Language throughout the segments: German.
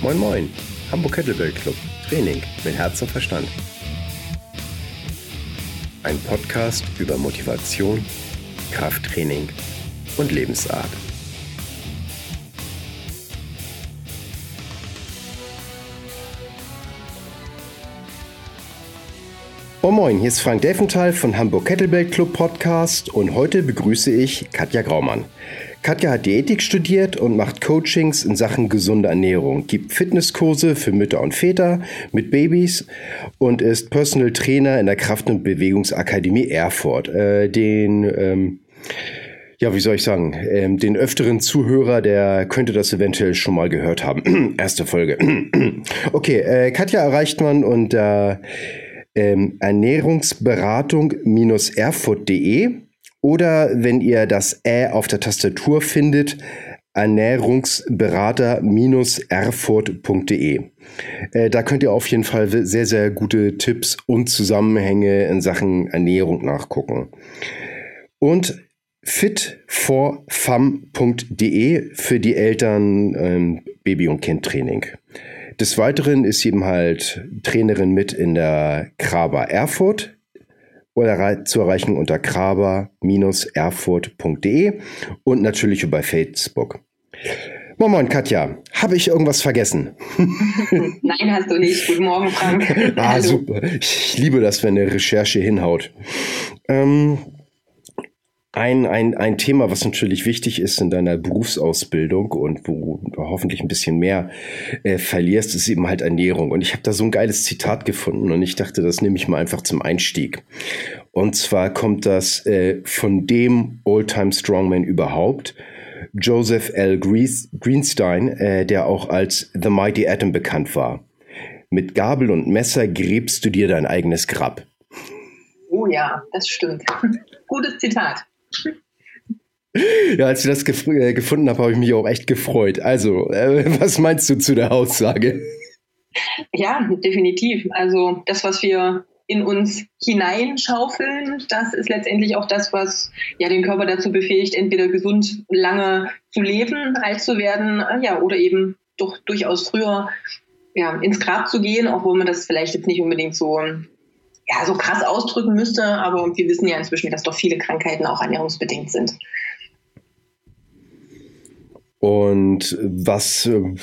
Moin Moin, Hamburg Kettlebell Club, Training mit Herz und Verstand. Ein Podcast über Motivation, Krafttraining und Lebensart. Moin Moin, hier ist Frank Delfenthal von Hamburg Kettlebell Club Podcast und heute begrüße ich Katja Graumann. Katja hat Diätik studiert und macht Coachings in Sachen gesunde Ernährung, gibt Fitnesskurse für Mütter und Väter mit Babys und ist Personal Trainer in der Kraft- und Bewegungsakademie Erfurt. Äh, den ähm, ja, wie soll ich sagen, ähm, den öfteren Zuhörer, der könnte das eventuell schon mal gehört haben. Erste Folge. okay, äh, Katja erreicht man unter ähm, Ernährungsberatung-erfurt.de oder wenn ihr das Ä auf der Tastatur findet, ernährungsberater-erfurt.de. Äh, da könnt ihr auf jeden Fall sehr, sehr gute Tipps und Zusammenhänge in Sachen Ernährung nachgucken. Und fitforfam.de für die Eltern ähm, Baby- und Kindtraining. Des Weiteren ist eben halt Trainerin mit in der Kraba Erfurt oder zu erreichen unter kraber-erfurt.de und natürlich über Facebook. Moin Moin, Katja. Habe ich irgendwas vergessen? Nein, hast du nicht. Guten Morgen, Frank. ah, Hallo. super. Ich liebe das, wenn eine Recherche hinhaut. Ähm, ein, ein, ein Thema, was natürlich wichtig ist in deiner Berufsausbildung und wo du hoffentlich ein bisschen mehr äh, verlierst, ist eben halt Ernährung. Und ich habe da so ein geiles Zitat gefunden und ich dachte, das nehme ich mal einfach zum Einstieg. Und zwar kommt das äh, von dem Oldtime Strongman überhaupt, Joseph L. Greenstein, äh, der auch als The Mighty Atom bekannt war. Mit Gabel und Messer gräbst du dir dein eigenes Grab. Oh ja, das stimmt. Gutes Zitat. Ja, als ich das gef äh, gefunden habe, habe ich mich auch echt gefreut. Also, äh, was meinst du zu der Aussage? Ja, definitiv. Also das, was wir in uns hineinschaufeln, das ist letztendlich auch das, was ja den Körper dazu befähigt, entweder gesund lange zu leben, alt zu werden, äh, ja, oder eben doch durchaus früher ja, ins Grab zu gehen, obwohl man das vielleicht jetzt nicht unbedingt so ja, so krass ausdrücken müsste, aber wir wissen ja inzwischen, dass doch viele Krankheiten auch ernährungsbedingt sind. Und was, äh,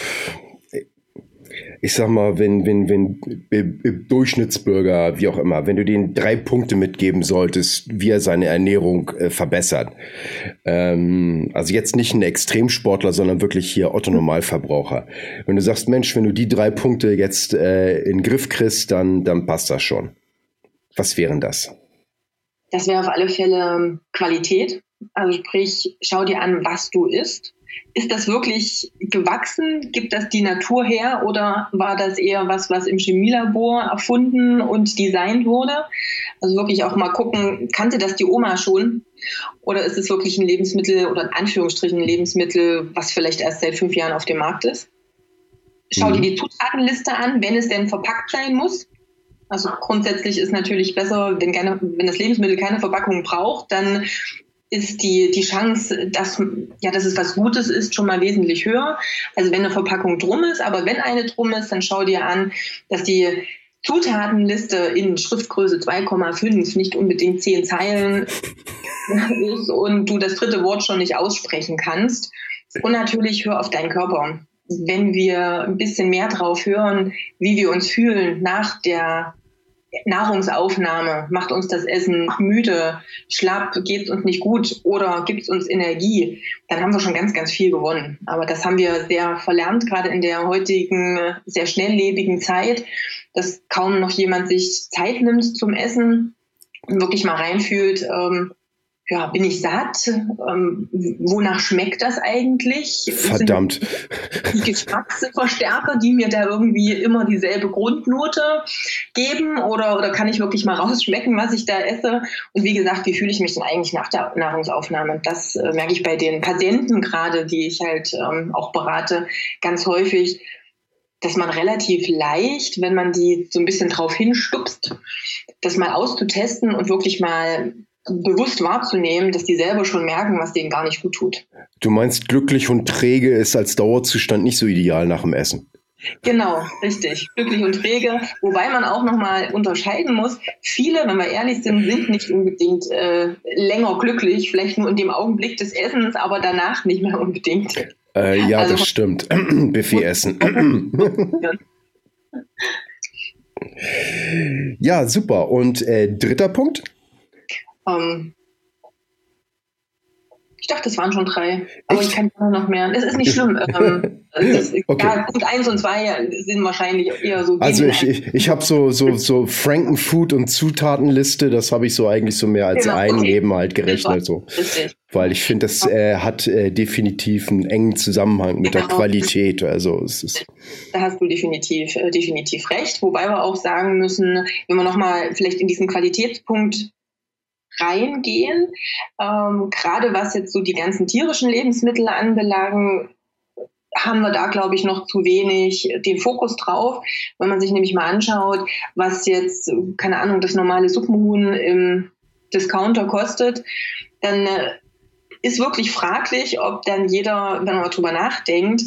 ich sag mal, wenn, wenn, wenn Durchschnittsbürger, wie auch immer, wenn du denen drei Punkte mitgeben solltest, wie er seine Ernährung äh, verbessert, ähm, also jetzt nicht ein Extremsportler, sondern wirklich hier Otto Normalverbraucher. Wenn du sagst, Mensch, wenn du die drei Punkte jetzt äh, in den Griff kriegst, dann, dann passt das schon. Was wären das? Das wäre auf alle Fälle Qualität. Also sprich, schau dir an, was du isst. Ist das wirklich gewachsen? Gibt das die Natur her oder war das eher was, was im Chemielabor erfunden und designt wurde? Also wirklich auch mal gucken, kannte das die Oma schon? Oder ist es wirklich ein Lebensmittel oder in Anführungsstrichen ein Lebensmittel, was vielleicht erst seit fünf Jahren auf dem Markt ist? Schau mhm. dir die Zutatenliste an, wenn es denn verpackt sein muss. Also grundsätzlich ist natürlich besser, wenn, gerne, wenn das Lebensmittel keine Verpackung braucht, dann ist die, die Chance, dass, ja, dass es was Gutes ist, schon mal wesentlich höher. Also wenn eine Verpackung drum ist, aber wenn eine drum ist, dann schau dir an, dass die Zutatenliste in Schriftgröße 2,5 nicht unbedingt zehn Zeilen ist und du das dritte Wort schon nicht aussprechen kannst. Und natürlich hör auf deinen Körper wenn wir ein bisschen mehr drauf hören, wie wir uns fühlen nach der Nahrungsaufnahme, macht uns das Essen müde, schlapp, geht es uns nicht gut oder gibt es uns Energie, dann haben wir schon ganz, ganz viel gewonnen. Aber das haben wir sehr verlernt, gerade in der heutigen sehr schnelllebigen Zeit, dass kaum noch jemand sich Zeit nimmt zum Essen und wirklich mal reinfühlt, ähm, ja, bin ich satt? Ähm, wonach schmeckt das eigentlich? Verdammt. Die Geschmacksverstärker, die mir da irgendwie immer dieselbe Grundnote geben? Oder, oder kann ich wirklich mal rausschmecken, was ich da esse? Und wie gesagt, wie fühle ich mich denn eigentlich nach der Nahrungsaufnahme? Das äh, merke ich bei den Patienten gerade, die ich halt ähm, auch berate, ganz häufig dass man relativ leicht, wenn man die so ein bisschen drauf hinstupst, das mal auszutesten und wirklich mal bewusst wahrzunehmen, dass die selber schon merken, was denen gar nicht gut tut. Du meinst, glücklich und träge ist als Dauerzustand nicht so ideal nach dem Essen? Genau, richtig. Glücklich und träge. Wobei man auch nochmal unterscheiden muss, viele, wenn wir ehrlich sind, sind nicht unbedingt äh, länger glücklich, vielleicht nur in dem Augenblick des Essens, aber danach nicht mehr unbedingt. Äh, ja, also, das stimmt. Buffet essen. ja, super. Und äh, dritter Punkt? Ähm, ich dachte, es waren schon drei. Aber Echt? ich kann noch mehr. Es ist nicht schlimm. ähm, ist, okay. Ja, Punkt eins und zwei sind wahrscheinlich eher so. Also ich, ich, ich habe so, so, so Frankenfood und Zutatenliste, das habe ich so eigentlich so mehr als genau, ein okay. Leben halt gerechnet. So. Weil ich finde, das äh, hat äh, definitiv einen engen Zusammenhang mit genau. der Qualität. Also es ist da hast du definitiv, äh, definitiv recht. Wobei wir auch sagen müssen, wenn wir nochmal vielleicht in diesen Qualitätspunkt reingehen. Ähm, gerade was jetzt so die ganzen tierischen Lebensmittel anbelangen, haben wir da, glaube ich, noch zu wenig den Fokus drauf. Wenn man sich nämlich mal anschaut, was jetzt, keine Ahnung, das normale Suppenhuhn im Discounter kostet, dann äh, ist wirklich fraglich, ob dann jeder, wenn man darüber nachdenkt,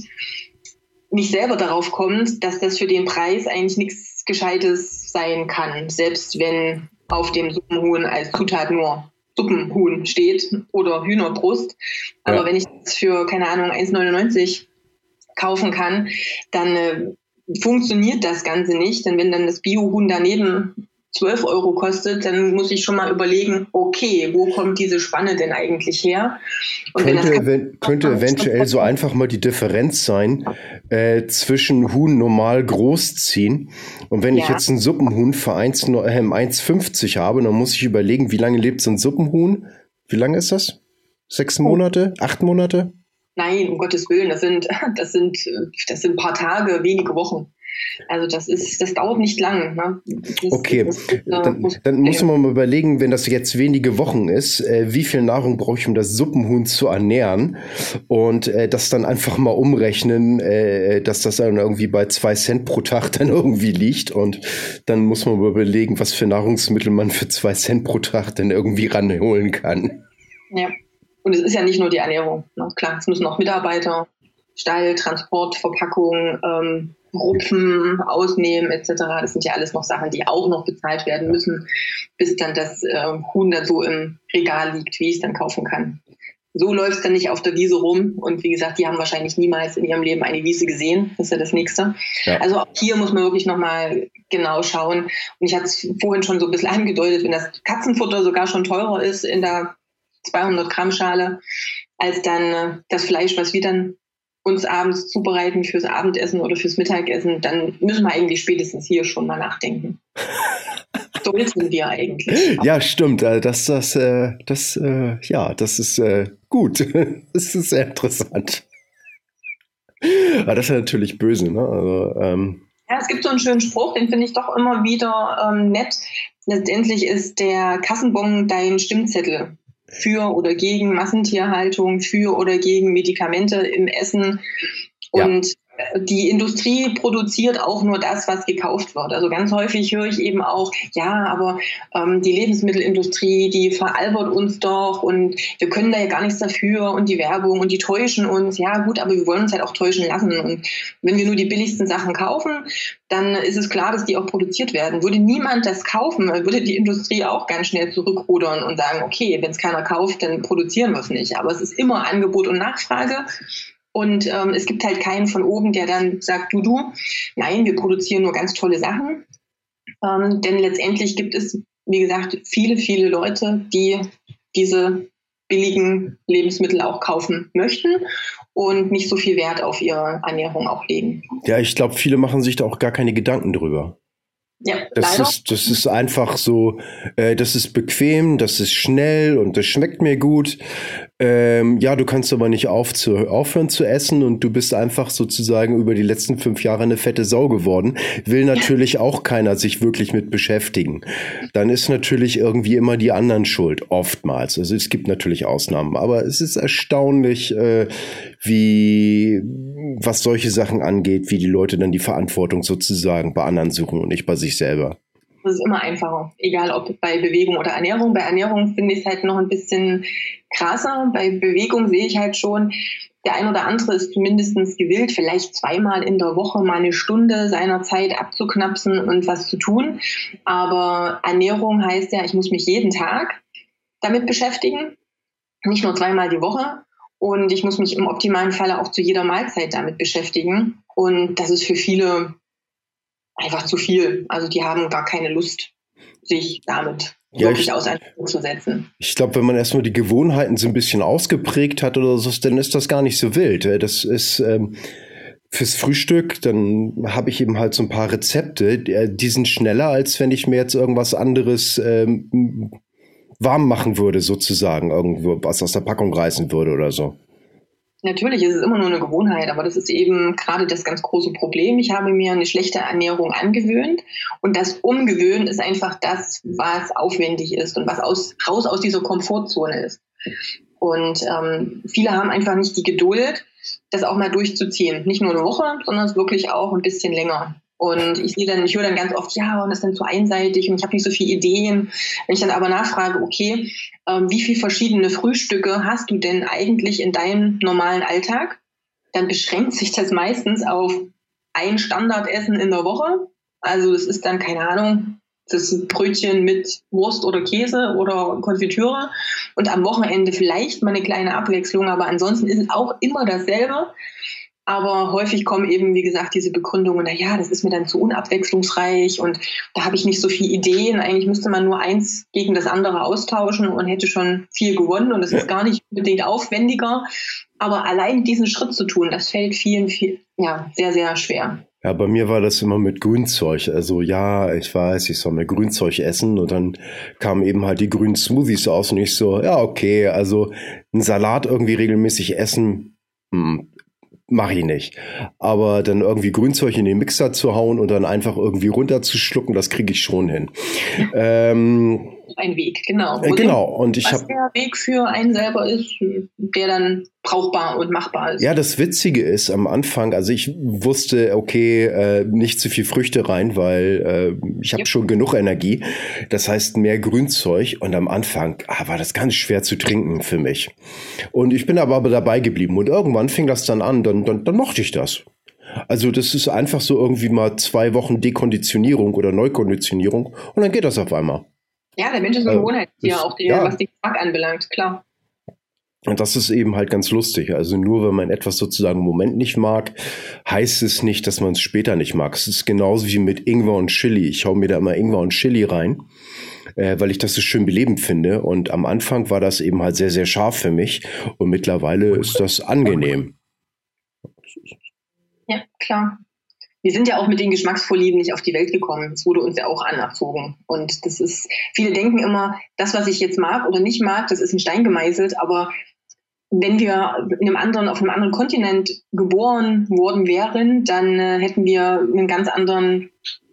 nicht selber darauf kommt, dass das für den Preis eigentlich nichts Gescheites sein kann, selbst wenn auf dem Suppenhuhn als Zutat nur Suppenhuhn steht oder Hühnerbrust. Aber ja. wenn ich das für, keine Ahnung, 1,99 kaufen kann, dann äh, funktioniert das Ganze nicht. Denn wenn dann das Biohuhn daneben 12 Euro kostet, dann muss ich schon mal überlegen, okay, wo kommt diese Spanne denn eigentlich her? Und könnte, wenn könnte eventuell so einfach mal die Differenz sein äh, zwischen Huhn normal großziehen und wenn ja. ich jetzt ein Suppenhuhn für 1,50 äh, habe, dann muss ich überlegen, wie lange lebt so ein Suppenhuhn? Wie lange ist das? Sechs Monate? Acht Monate? Nein, um Gottes Willen, das sind, das sind, das sind ein paar Tage, wenige Wochen. Also das ist, das dauert nicht lang. Ne? Das, okay, das, das, dann, muss, dann muss man mal überlegen, wenn das jetzt wenige Wochen ist, äh, wie viel Nahrung brauche ich, um das Suppenhuhn zu ernähren und äh, das dann einfach mal umrechnen, äh, dass das dann irgendwie bei zwei Cent pro Tag dann irgendwie liegt und dann muss man mal überlegen, was für Nahrungsmittel man für zwei Cent pro Tag dann irgendwie ranholen kann. Ja, und es ist ja nicht nur die Ernährung. Ne? Klar, es müssen auch Mitarbeiter, Stall, Transport, Verpackung, ähm, Rupfen, Ausnehmen etc. Das sind ja alles noch Sachen, die auch noch bezahlt werden müssen, bis dann das äh, Huhn dann so im Regal liegt, wie ich es dann kaufen kann. So läuft es dann nicht auf der Wiese rum. Und wie gesagt, die haben wahrscheinlich niemals in ihrem Leben eine Wiese gesehen. Das ist ja das Nächste. Ja. Also auch hier muss man wirklich nochmal genau schauen. Und ich hatte es vorhin schon so ein bisschen angedeutet, wenn das Katzenfutter sogar schon teurer ist in der 200 Gramm Schale, als dann äh, das Fleisch, was wir dann uns abends zubereiten fürs Abendessen oder fürs Mittagessen, dann müssen wir eigentlich spätestens hier schon mal nachdenken. Sollten wir eigentlich. Ja, stimmt. Äh, das, das, äh, das, äh, ja, das ist gut. Das ist sehr interessant. Aber das ist natürlich böse, ne? Also, ähm ja, es gibt so einen schönen Spruch, den finde ich doch immer wieder ähm, nett. Letztendlich ist der Kassenbon dein Stimmzettel für oder gegen Massentierhaltung, für oder gegen Medikamente im Essen. Und ja die Industrie produziert auch nur das, was gekauft wird. Also ganz häufig höre ich eben auch, ja, aber ähm, die Lebensmittelindustrie, die veralbert uns doch und wir können da ja gar nichts dafür und die Werbung und die täuschen uns. Ja, gut, aber wir wollen uns halt auch täuschen lassen. Und wenn wir nur die billigsten Sachen kaufen, dann ist es klar, dass die auch produziert werden. Würde niemand das kaufen, würde die Industrie auch ganz schnell zurückrudern und sagen, okay, wenn es keiner kauft, dann produzieren wir es nicht. Aber es ist immer Angebot und Nachfrage. Und ähm, es gibt halt keinen von oben, der dann sagt, du, du, nein, wir produzieren nur ganz tolle Sachen. Ähm, denn letztendlich gibt es, wie gesagt, viele, viele Leute, die diese billigen Lebensmittel auch kaufen möchten und nicht so viel Wert auf ihre Ernährung auch legen. Ja, ich glaube, viele machen sich da auch gar keine Gedanken drüber. Ja, das ist, das ist einfach so, äh, das ist bequem, das ist schnell und das schmeckt mir gut. Ähm, ja, du kannst aber nicht auf zu, aufhören zu essen und du bist einfach sozusagen über die letzten fünf Jahre eine fette Sau geworden. Will natürlich auch keiner sich wirklich mit beschäftigen. Dann ist natürlich irgendwie immer die anderen schuld, oftmals. Also es gibt natürlich Ausnahmen, aber es ist erstaunlich, äh, wie, was solche Sachen angeht, wie die Leute dann die Verantwortung sozusagen bei anderen suchen und nicht bei sich selber. Das ist immer einfacher, egal ob bei Bewegung oder Ernährung. Bei Ernährung finde ich es halt noch ein bisschen krasser. Bei Bewegung sehe ich halt schon, Der ein oder andere ist zumindest gewillt, vielleicht zweimal in der Woche mal eine Stunde seiner Zeit abzuknapsen und was zu tun. Aber Ernährung heißt ja, ich muss mich jeden Tag damit beschäftigen, nicht nur zweimal die Woche. Und ich muss mich im optimalen Falle auch zu jeder Mahlzeit damit beschäftigen. Und das ist für viele einfach zu viel. Also die haben gar keine Lust, sich damit ja, wirklich ich, auseinanderzusetzen. Ich glaube, wenn man erstmal die Gewohnheiten so ein bisschen ausgeprägt hat oder so, dann ist das gar nicht so wild. Das ist ähm, fürs Frühstück, dann habe ich eben halt so ein paar Rezepte, die sind schneller, als wenn ich mir jetzt irgendwas anderes ähm, warm machen würde, sozusagen, irgendwo was aus der Packung reißen würde oder so. Natürlich ist es immer nur eine Gewohnheit, aber das ist eben gerade das ganz große Problem. Ich habe mir eine schlechte Ernährung angewöhnt und das Umgewöhnen ist einfach das, was aufwendig ist und was aus, raus aus dieser Komfortzone ist. Und ähm, viele haben einfach nicht die Geduld, das auch mal durchzuziehen. Nicht nur eine Woche, sondern es wirklich auch ein bisschen länger. Und ich sehe dann, ich höre dann ganz oft, ja, und das ist dann zu einseitig und ich habe nicht so viele Ideen. Wenn ich dann aber nachfrage, okay, ähm, wie viele verschiedene Frühstücke hast du denn eigentlich in deinem normalen Alltag? Dann beschränkt sich das meistens auf ein Standardessen in der Woche. Also das ist dann, keine Ahnung, das Brötchen mit Wurst oder Käse oder Konfitüre und am Wochenende vielleicht mal eine kleine Abwechslung, aber ansonsten ist es auch immer dasselbe. Aber häufig kommen eben, wie gesagt, diese Begründungen, na ja, das ist mir dann zu unabwechslungsreich und da habe ich nicht so viele Ideen. Eigentlich müsste man nur eins gegen das andere austauschen und hätte schon viel gewonnen und es ja. ist gar nicht unbedingt aufwendiger. Aber allein diesen Schritt zu tun, das fällt vielen, viel, ja, sehr, sehr schwer. Ja, bei mir war das immer mit Grünzeug. Also ja, ich weiß, ich soll mehr Grünzeug essen und dann kamen eben halt die grünen Smoothies aus und ich so, ja, okay, also ein Salat irgendwie regelmäßig essen, hm, mache ich nicht. Aber dann irgendwie Grünzeug in den Mixer zu hauen und dann einfach irgendwie runterzuschlucken, das kriege ich schon hin. ähm, ein Weg, genau. Äh, genau. Und ich was der Weg für einen selber ist, der dann brauchbar und machbar ist. Ja, das Witzige ist am Anfang, also ich wusste, okay, äh, nicht zu viel Früchte rein, weil äh, ich habe ja. schon genug Energie. Das heißt mehr Grünzeug und am Anfang ah, war das ganz schwer zu trinken für mich. Und ich bin aber dabei geblieben und irgendwann fing das dann an, dann, dann, dann mochte ich das. Also das ist einfach so irgendwie mal zwei Wochen Dekonditionierung oder Neukonditionierung und dann geht das auf einmal. Ja, der Mensch ist ein also, Gewohnheitstier, auch der, ja. was den Geschmack anbelangt, klar. Und das ist eben halt ganz lustig. Also nur wenn man etwas sozusagen im Moment nicht mag, heißt es nicht, dass man es später nicht mag. Es ist genauso wie mit Ingwer und Chili. Ich hau mir da immer Ingwer und Chili rein, äh, weil ich das so schön belebend finde. Und am Anfang war das eben halt sehr, sehr scharf für mich. Und mittlerweile ist das angenehm. Ja, klar wir sind ja auch mit den Geschmacksvorlieben nicht auf die Welt gekommen. Es wurde uns ja auch anerzogen. Und das ist, viele denken immer, das, was ich jetzt mag oder nicht mag, das ist ein Stein gemeißelt, aber wenn wir in einem anderen, auf einem anderen Kontinent geboren worden wären, dann äh, hätten wir einen ganz anderen,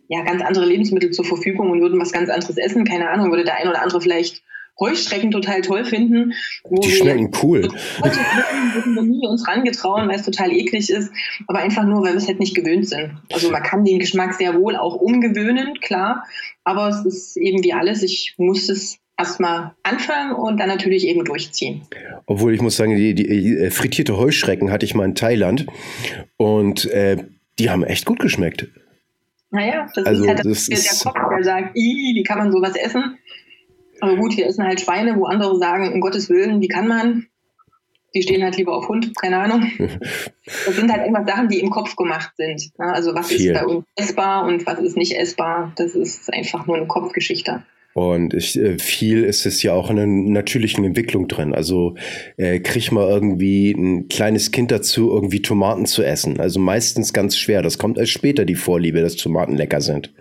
ja, ganz andere Lebensmittel zur Verfügung und würden was ganz anderes essen. Keine Ahnung, würde der ein oder andere vielleicht Heuschrecken total toll finden. die schmecken cool. würden wir nie uns rangetrauen, weil es total eklig ist, aber einfach nur, weil wir es halt nicht gewöhnt sind. Also man kann den Geschmack sehr wohl auch umgewöhnen, klar, aber es ist eben wie alles, ich muss es erstmal anfangen und dann natürlich eben durchziehen. Obwohl ich muss sagen, die, die äh, frittierte Heuschrecken hatte ich mal in Thailand und äh, die haben echt gut geschmeckt. Naja, das also, ist halt das der, der Kopf, der sagt, wie kann man sowas essen? Aber gut, wir essen halt Schweine, wo andere sagen, um Gottes Willen, wie kann man? Die stehen halt lieber auf Hund, keine Ahnung. Das sind halt einfach Sachen, die im Kopf gemacht sind. Also was Viel. ist bei uns essbar und was ist nicht essbar, das ist einfach nur eine Kopfgeschichte. Und ich, äh, viel ist es ja auch in einer natürlichen Entwicklung drin. Also äh, krieg mal irgendwie ein kleines Kind dazu, irgendwie Tomaten zu essen. Also meistens ganz schwer. Das kommt erst später die Vorliebe, dass Tomaten lecker sind.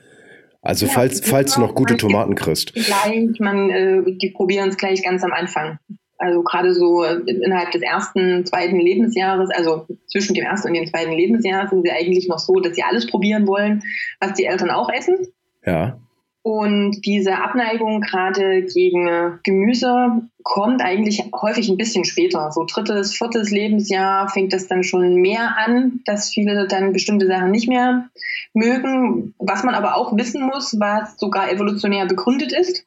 Also ja, falls, falls du noch gute Tomaten kriegst. Gleich, man, äh, die probieren es gleich ganz am Anfang. Also gerade so innerhalb des ersten, zweiten Lebensjahres, also zwischen dem ersten und dem zweiten Lebensjahr sind sie eigentlich noch so, dass sie alles probieren wollen, was die Eltern auch essen. Ja. Und diese Abneigung gerade gegen Gemüse kommt eigentlich häufig ein bisschen später. So drittes, viertes Lebensjahr fängt das dann schon mehr an, dass viele dann bestimmte Sachen nicht mehr mögen. Was man aber auch wissen muss, was sogar evolutionär begründet ist.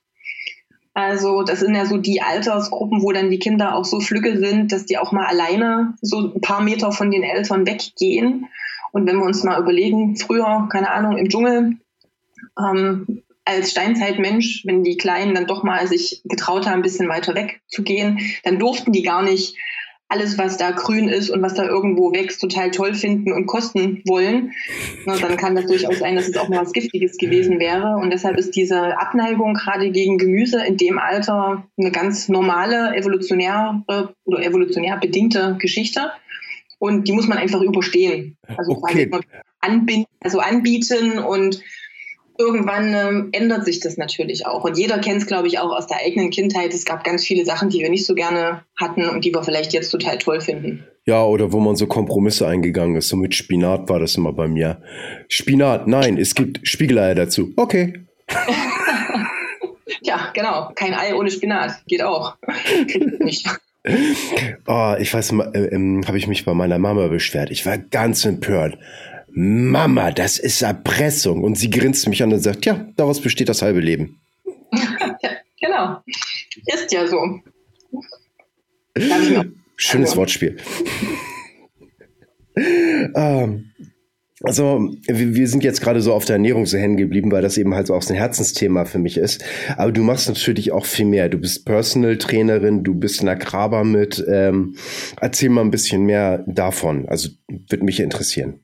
Also das sind ja so die Altersgruppen, wo dann die Kinder auch so flügge sind, dass die auch mal alleine so ein paar Meter von den Eltern weggehen. Und wenn wir uns mal überlegen, früher, keine Ahnung, im Dschungel, ähm, als Steinzeitmensch, wenn die Kleinen dann doch mal sich getraut haben, ein bisschen weiter weg zu gehen, dann durften die gar nicht alles, was da grün ist und was da irgendwo wächst, total toll finden und kosten wollen. Na, dann kann das durchaus sein, dass es auch mal was Giftiges gewesen wäre. Und deshalb ist diese Abneigung gerade gegen Gemüse in dem Alter eine ganz normale, evolutionäre oder evolutionär bedingte Geschichte. Und die muss man einfach überstehen. Also okay. anbinden, also anbieten und irgendwann ähm, ändert sich das natürlich auch. Und jeder kennt es, glaube ich, auch aus der eigenen Kindheit. Es gab ganz viele Sachen, die wir nicht so gerne hatten und die wir vielleicht jetzt total toll finden. Ja, oder wo man so Kompromisse eingegangen ist. So mit Spinat war das immer bei mir. Spinat, nein, es gibt Spiegeleier dazu. Okay. ja, genau. Kein Ei ohne Spinat. Geht auch. nicht. Oh, ich weiß, äh, äh, habe ich mich bei meiner Mama beschwert. Ich war ganz empört. Mama, das ist Erpressung. Und sie grinst mich an und sagt, ja, daraus besteht das halbe Leben. ja, genau. Ist ja so. Schönes also. Wortspiel. ähm, also, wir, wir sind jetzt gerade so auf der Ernährung so hängen geblieben, weil das eben halt so auch so ein Herzensthema für mich ist. Aber du machst natürlich auch viel mehr. Du bist Personal Trainerin, du bist in der Kraber mit. Ähm, erzähl mal ein bisschen mehr davon. Also, würde mich interessieren.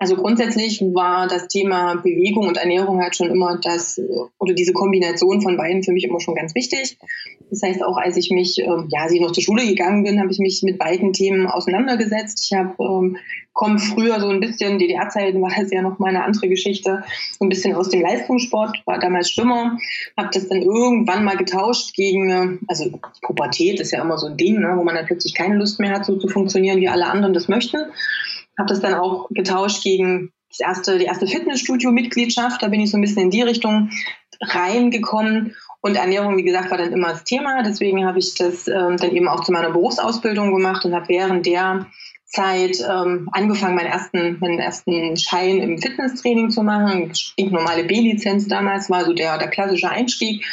Also grundsätzlich war das Thema Bewegung und Ernährung halt schon immer das, oder diese Kombination von beiden für mich immer schon ganz wichtig. Das heißt, auch als ich mich, äh, ja, als ich noch zur Schule gegangen bin, habe ich mich mit beiden Themen auseinandergesetzt. Ich habe, ähm, komme früher so ein bisschen, DDR-Zeiten war das ja noch mal eine andere Geschichte, so ein bisschen aus dem Leistungssport, war damals Schwimmer, habe das dann irgendwann mal getauscht gegen, also Pubertät ist ja immer so ein Ding, ne, wo man dann plötzlich keine Lust mehr hat, so zu funktionieren, wie alle anderen das möchten habe das dann auch getauscht gegen das erste, die erste Fitnessstudio-Mitgliedschaft. Da bin ich so ein bisschen in die Richtung reingekommen. Und Ernährung, wie gesagt, war dann immer das Thema. Deswegen habe ich das ähm, dann eben auch zu meiner Berufsausbildung gemacht und habe während der Zeit ähm, angefangen, meinen ersten, meinen ersten Schein im Fitnesstraining zu machen. Normale B-Lizenz damals war so der, der klassische Einstieg.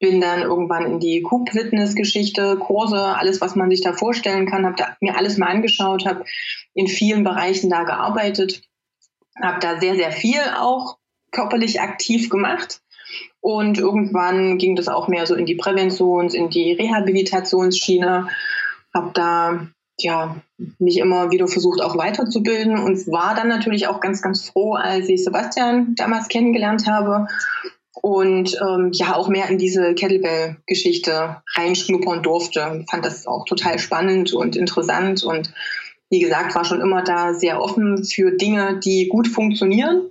Bin dann irgendwann in die Coop-Fitness-Geschichte, Kurse, alles, was man sich da vorstellen kann, habe mir alles mal angeschaut, habe in vielen Bereichen da gearbeitet, habe da sehr, sehr viel auch körperlich aktiv gemacht. Und irgendwann ging das auch mehr so in die Präventions-, in die Rehabilitationsschiene. Habe da ja mich immer wieder versucht, auch weiterzubilden und war dann natürlich auch ganz, ganz froh, als ich Sebastian damals kennengelernt habe und ähm, ja auch mehr in diese Kettlebell-Geschichte reinschnuppern durfte. Fand das auch total spannend und interessant und wie gesagt, war schon immer da sehr offen für Dinge, die gut funktionieren.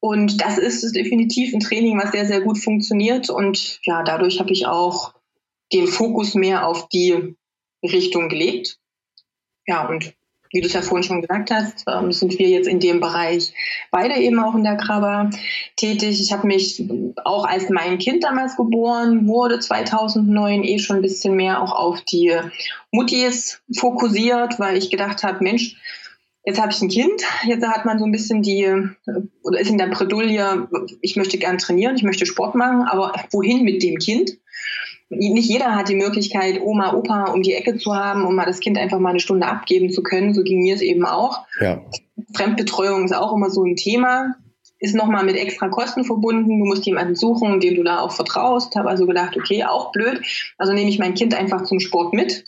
Und das ist definitiv ein Training, was sehr, sehr gut funktioniert. Und ja, dadurch habe ich auch den Fokus mehr auf die Richtung gelegt. Ja, und wie du es ja vorhin schon gesagt hast, ähm, sind wir jetzt in dem Bereich beide eben auch in der Krabber tätig. Ich habe mich auch als mein Kind damals geboren wurde, 2009 eh schon ein bisschen mehr auch auf die Muttis fokussiert, weil ich gedacht habe, Mensch, jetzt habe ich ein Kind, jetzt hat man so ein bisschen die, oder ist in der Bredouille, ich möchte gern trainieren, ich möchte Sport machen, aber wohin mit dem Kind? Nicht jeder hat die Möglichkeit, Oma, Opa um die Ecke zu haben, um mal das Kind einfach mal eine Stunde abgeben zu können. So ging mir es eben auch. Ja. Fremdbetreuung ist auch immer so ein Thema. Ist nochmal mit extra Kosten verbunden. Du musst jemanden suchen, dem du da auch vertraust. Habe also gedacht, okay, auch blöd. Also nehme ich mein Kind einfach zum Sport mit.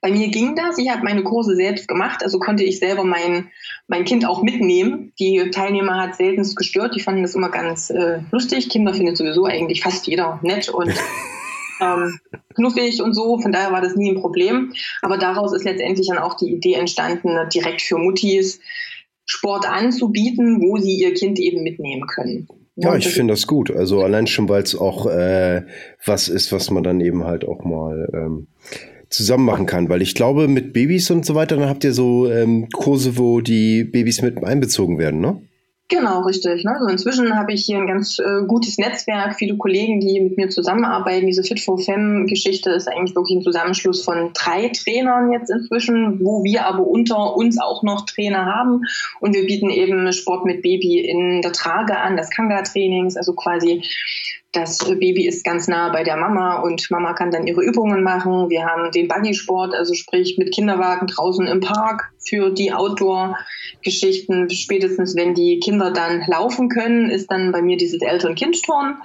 Bei mir ging das. Ich habe meine Kurse selbst gemacht, also konnte ich selber mein, mein Kind auch mitnehmen. Die Teilnehmer hat selten gestört. Die fanden das immer ganz äh, lustig. Kinder findet sowieso eigentlich fast jeder nett und ähm, knuffig und so. Von daher war das nie ein Problem. Aber daraus ist letztendlich dann auch die Idee entstanden, direkt für Muttis Sport anzubieten, wo sie ihr Kind eben mitnehmen können. Ja, ich finde das gut. Also allein schon, weil es auch äh, was ist, was man dann eben halt auch mal ähm, zusammen machen kann. Weil ich glaube, mit Babys und so weiter, dann habt ihr so ähm, Kurse, wo die Babys mit einbezogen werden, ne? Genau, richtig. Ne? Also inzwischen habe ich hier ein ganz äh, gutes Netzwerk, viele Kollegen, die mit mir zusammenarbeiten. Diese Fit for Fem-Geschichte ist eigentlich wirklich ein Zusammenschluss von drei Trainern jetzt inzwischen, wo wir aber unter uns auch noch Trainer haben. Und wir bieten eben Sport mit Baby in der Trage an, das Kanga-Trainings, also quasi das Baby ist ganz nah bei der Mama und Mama kann dann ihre Übungen machen. Wir haben den Buggy-Sport, also sprich mit Kinderwagen draußen im Park für die Outdoor-Geschichten. Spätestens wenn die Kinder dann laufen können, ist dann bei mir dieses Eltern-Kind-Turnen.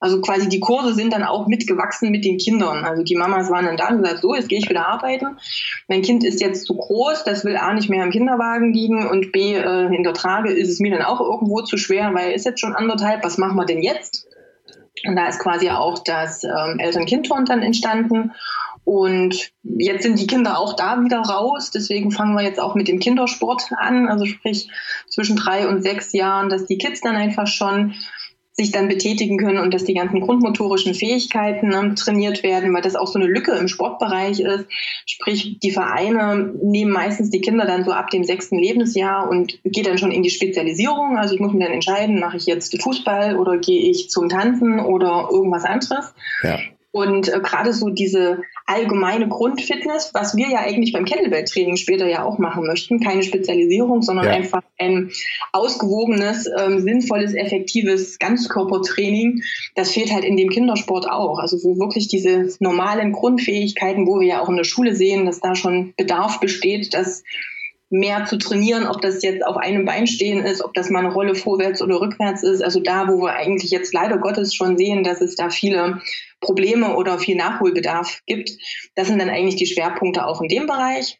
Also quasi die Kurse sind dann auch mitgewachsen mit den Kindern. Also die Mamas waren dann da und gesagt, so, jetzt gehe ich wieder arbeiten. Mein Kind ist jetzt zu groß, das will A nicht mehr im Kinderwagen liegen und B äh, in der Trage ist es mir dann auch irgendwo zu schwer, weil er ist jetzt schon anderthalb. Was machen wir denn jetzt? Und da ist quasi auch das ähm, Eltern-Kind-Turn dann entstanden. Und jetzt sind die Kinder auch da wieder raus. Deswegen fangen wir jetzt auch mit dem Kindersport an. Also sprich zwischen drei und sechs Jahren, dass die Kids dann einfach schon sich dann betätigen können und dass die ganzen grundmotorischen Fähigkeiten ne, trainiert werden, weil das auch so eine Lücke im Sportbereich ist. Sprich, die Vereine nehmen meistens die Kinder dann so ab dem sechsten Lebensjahr und geht dann schon in die Spezialisierung. Also ich muss mir dann entscheiden, mache ich jetzt Fußball oder gehe ich zum Tanzen oder irgendwas anderes. Ja. Und äh, gerade so diese allgemeine Grundfitness, was wir ja eigentlich beim Kettlebell-Training später ja auch machen möchten, keine Spezialisierung, sondern ja. einfach ein ausgewogenes, ähm, sinnvolles, effektives Ganzkörpertraining, das fehlt halt in dem Kindersport auch. Also wo wirklich diese normalen Grundfähigkeiten, wo wir ja auch in der Schule sehen, dass da schon Bedarf besteht, dass mehr zu trainieren, ob das jetzt auf einem Bein stehen ist, ob das mal eine Rolle vorwärts oder rückwärts ist. Also da, wo wir eigentlich jetzt leider Gottes schon sehen, dass es da viele Probleme oder viel Nachholbedarf gibt, das sind dann eigentlich die Schwerpunkte auch in dem Bereich.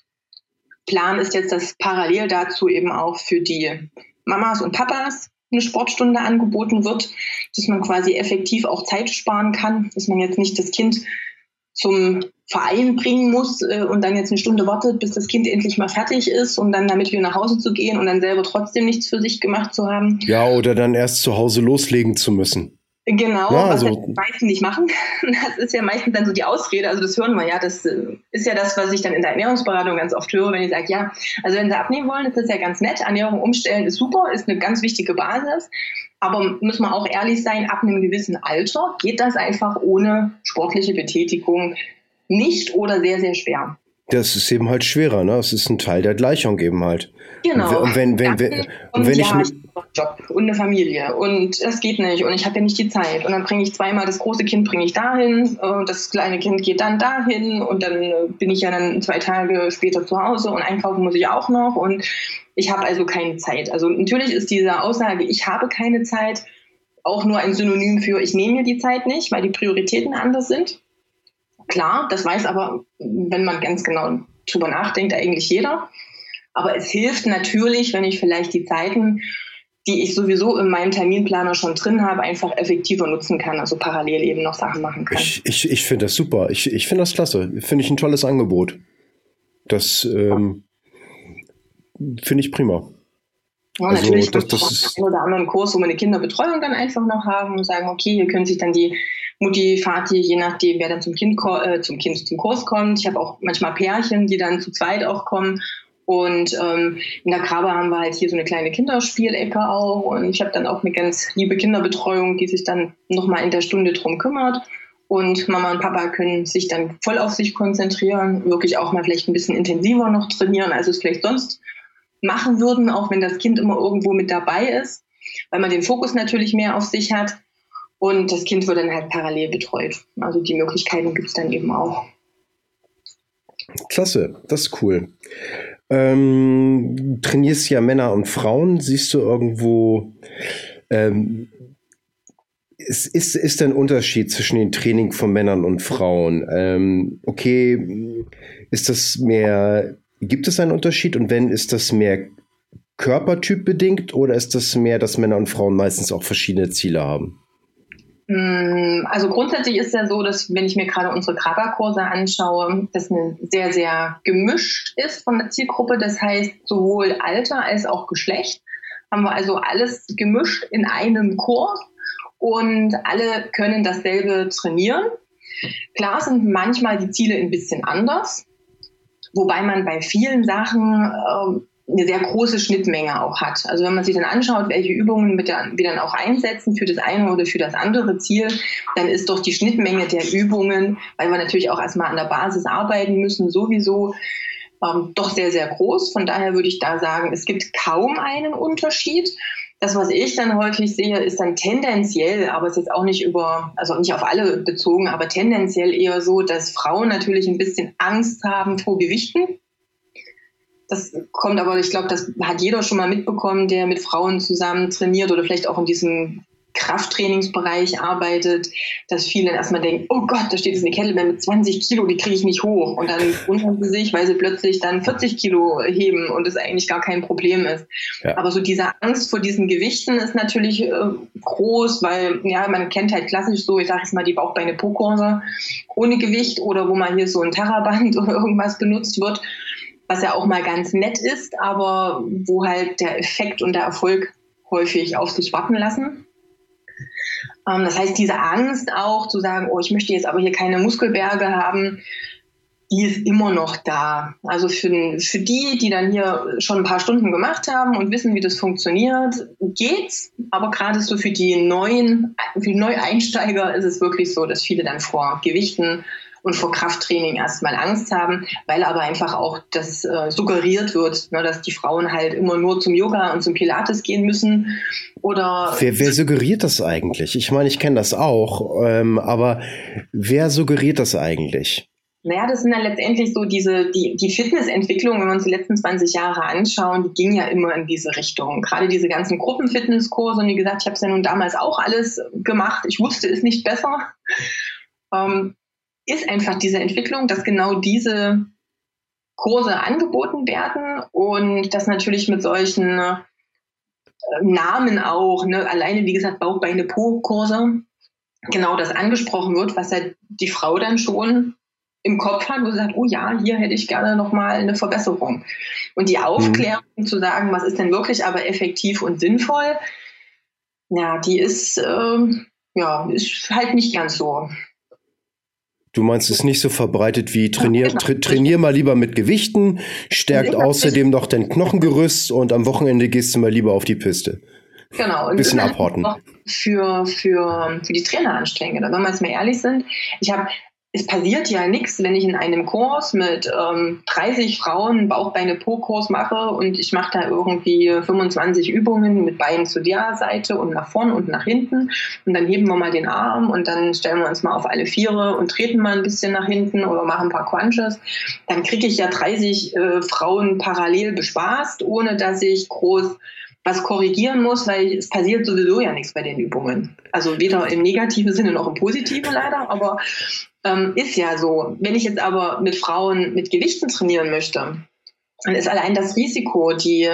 Plan ist jetzt, dass parallel dazu eben auch für die Mamas und Papas eine Sportstunde angeboten wird, dass man quasi effektiv auch Zeit sparen kann, dass man jetzt nicht das Kind zum Verein bringen muss äh, und dann jetzt eine Stunde wartet, bis das Kind endlich mal fertig ist, um dann damit wieder nach Hause zu gehen und dann selber trotzdem nichts für sich gemacht zu haben. Ja, oder dann erst zu Hause loslegen zu müssen. Genau, ja, also, was die meisten nicht machen. Das ist ja meistens dann so die Ausrede. Also das hören wir ja. Das äh, ist ja das, was ich dann in der Ernährungsberatung ganz oft höre, wenn ich sage, ja, also wenn sie abnehmen wollen, ist das ja ganz nett. Ernährung umstellen ist super, ist eine ganz wichtige Basis. Aber müssen wir auch ehrlich sein, ab einem gewissen Alter geht das einfach ohne sportliche Betätigung nicht oder sehr, sehr schwer. Das ist eben halt schwerer, ne? Es ist ein Teil der Gleichung eben halt. Genau. Und wenn, wenn, wenn, und, wenn ja, ich, ich einen Job und eine Familie und das geht nicht und ich habe ja nicht die Zeit und dann bringe ich zweimal das große Kind bringe ich dahin und das kleine Kind geht dann dahin und dann äh, bin ich ja dann zwei Tage später zu Hause und einkaufen muss ich auch noch und ich habe also keine Zeit. Also natürlich ist diese Aussage, ich habe keine Zeit, auch nur ein Synonym für, ich nehme mir die Zeit nicht, weil die Prioritäten anders sind. Klar, das weiß aber, wenn man ganz genau drüber nachdenkt, eigentlich jeder. Aber es hilft natürlich, wenn ich vielleicht die Zeiten, die ich sowieso in meinem Terminplaner schon drin habe, einfach effektiver nutzen kann, also parallel eben noch Sachen machen kann. Ich, ich, ich finde das super. Ich, ich finde das klasse. Finde ich ein tolles Angebot. Das ähm, finde ich prima. Ja, also, natürlich das, das ist einen oder anderen Kurs, wo wir eine Kinderbetreuung dann einfach noch haben und sagen, okay, hier können sich dann die Mutti, Vati, je nachdem, wer dann zum Kind, äh, zum Kind zum Kurs kommt. Ich habe auch manchmal Pärchen, die dann zu zweit auch kommen. Und ähm, in der Grabe haben wir halt hier so eine kleine Kinderspielecke auch. Und ich habe dann auch eine ganz liebe Kinderbetreuung, die sich dann nochmal in der Stunde drum kümmert. Und Mama und Papa können sich dann voll auf sich konzentrieren, wirklich auch mal vielleicht ein bisschen intensiver noch trainieren, als es vielleicht sonst machen würden, auch wenn das Kind immer irgendwo mit dabei ist, weil man den Fokus natürlich mehr auf sich hat. Und das Kind wird dann halt parallel betreut. Also die Möglichkeiten gibt es dann eben auch. Klasse, das ist cool. Ähm, trainierst ja Männer und Frauen. Siehst du irgendwo, ähm, ist, ist, ist ein Unterschied zwischen dem Training von Männern und Frauen? Ähm, okay, ist das mehr Gibt es einen Unterschied und wenn, ist das mehr Körpertyp bedingt oder ist das mehr, dass Männer und Frauen meistens auch verschiedene Ziele haben? Mm, also grundsätzlich ist ja so, dass wenn ich mir gerade unsere Körperkurse anschaue, das eine sehr, sehr gemischt ist von der Zielgruppe. Das heißt, sowohl Alter als auch Geschlecht haben wir also alles gemischt in einem Kurs und alle können dasselbe trainieren. Klar sind manchmal die Ziele ein bisschen anders wobei man bei vielen Sachen äh, eine sehr große Schnittmenge auch hat. Also wenn man sich dann anschaut, welche Übungen wir dann auch einsetzen für das eine oder für das andere Ziel, dann ist doch die Schnittmenge der Übungen, weil wir natürlich auch erstmal an der Basis arbeiten müssen, sowieso ähm, doch sehr, sehr groß. Von daher würde ich da sagen, es gibt kaum einen Unterschied. Das, was ich dann häufig sehe, ist dann tendenziell, aber es ist auch nicht über, also nicht auf alle bezogen, aber tendenziell eher so, dass Frauen natürlich ein bisschen Angst haben vor Gewichten. Das kommt aber, ich glaube, das hat jeder schon mal mitbekommen, der mit Frauen zusammen trainiert oder vielleicht auch in diesem Krafttrainingsbereich arbeitet, dass viele dann erstmal denken, oh Gott, da steht jetzt eine Kettlebell mit 20 Kilo, die kriege ich nicht hoch. Und dann wundern sie sich, weil sie plötzlich dann 40 Kilo heben und es eigentlich gar kein Problem ist. Ja. Aber so diese Angst vor diesen Gewichten ist natürlich äh, groß, weil ja, man kennt halt klassisch so, ich sage jetzt mal die Bauchbeine-Po-Kurse ohne Gewicht oder wo man hier so ein Terraband oder irgendwas benutzt wird, was ja auch mal ganz nett ist, aber wo halt der Effekt und der Erfolg häufig auf sich warten lassen. Ähm, das heißt, diese Angst auch zu sagen, oh, ich möchte jetzt aber hier keine Muskelberge haben, die ist immer noch da. Also für, für die, die dann hier schon ein paar Stunden gemacht haben und wissen, wie das funktioniert, geht's. Aber gerade so für die neuen, für die Neueinsteiger ist es wirklich so, dass viele dann vor Gewichten und vor Krafttraining erstmal Angst haben, weil aber einfach auch das äh, suggeriert wird, ne, dass die Frauen halt immer nur zum Yoga und zum Pilates gehen müssen. Oder wer, wer suggeriert das eigentlich? Ich meine, ich kenne das auch, ähm, aber wer suggeriert das eigentlich? Naja, das sind ja letztendlich so diese, die, die Fitnessentwicklung, wenn wir uns die letzten 20 Jahre anschauen, die ging ja immer in diese Richtung. Gerade diese ganzen Gruppenfitnesskurse, und wie gesagt, ich habe es ja nun damals auch alles gemacht. Ich wusste es nicht besser. Ähm, ist einfach diese Entwicklung, dass genau diese Kurse angeboten werden und das natürlich mit solchen äh, Namen auch, ne, alleine wie gesagt Bauchbeine Po-Kurse, genau das angesprochen wird, was halt die Frau dann schon im Kopf hat, wo sie sagt, oh ja, hier hätte ich gerne nochmal eine Verbesserung. Und die Aufklärung mhm. zu sagen, was ist denn wirklich aber effektiv und sinnvoll, ja, die ist, äh, ja, ist halt nicht ganz so Du meinst, es ist nicht so verbreitet wie trainier, genau. tra trainier mal lieber mit Gewichten, stärkt außerdem noch dein Knochengerüst und am Wochenende gehst du mal lieber auf die Piste. Genau. Und bisschen abhorten. Für, für, für die Trainer anstrengend. Wenn wir jetzt mal ehrlich sind, ich habe es passiert ja nichts, wenn ich in einem Kurs mit ähm, 30 Frauen Bauchbeine-Po-Kurs mache und ich mache da irgendwie 25 Übungen mit Beinen zu der Seite und nach vorn und nach hinten und dann heben wir mal den Arm und dann stellen wir uns mal auf alle Viere und treten mal ein bisschen nach hinten oder machen ein paar Crunches. Dann kriege ich ja 30 äh, Frauen parallel bespaßt, ohne dass ich groß was korrigieren muss, weil es passiert sowieso ja nichts bei den Übungen. Also weder im negativen Sinne noch im positiven leider, aber ähm, ist ja so. Wenn ich jetzt aber mit Frauen mit Gewichten trainieren möchte, dann ist allein das Risiko, die,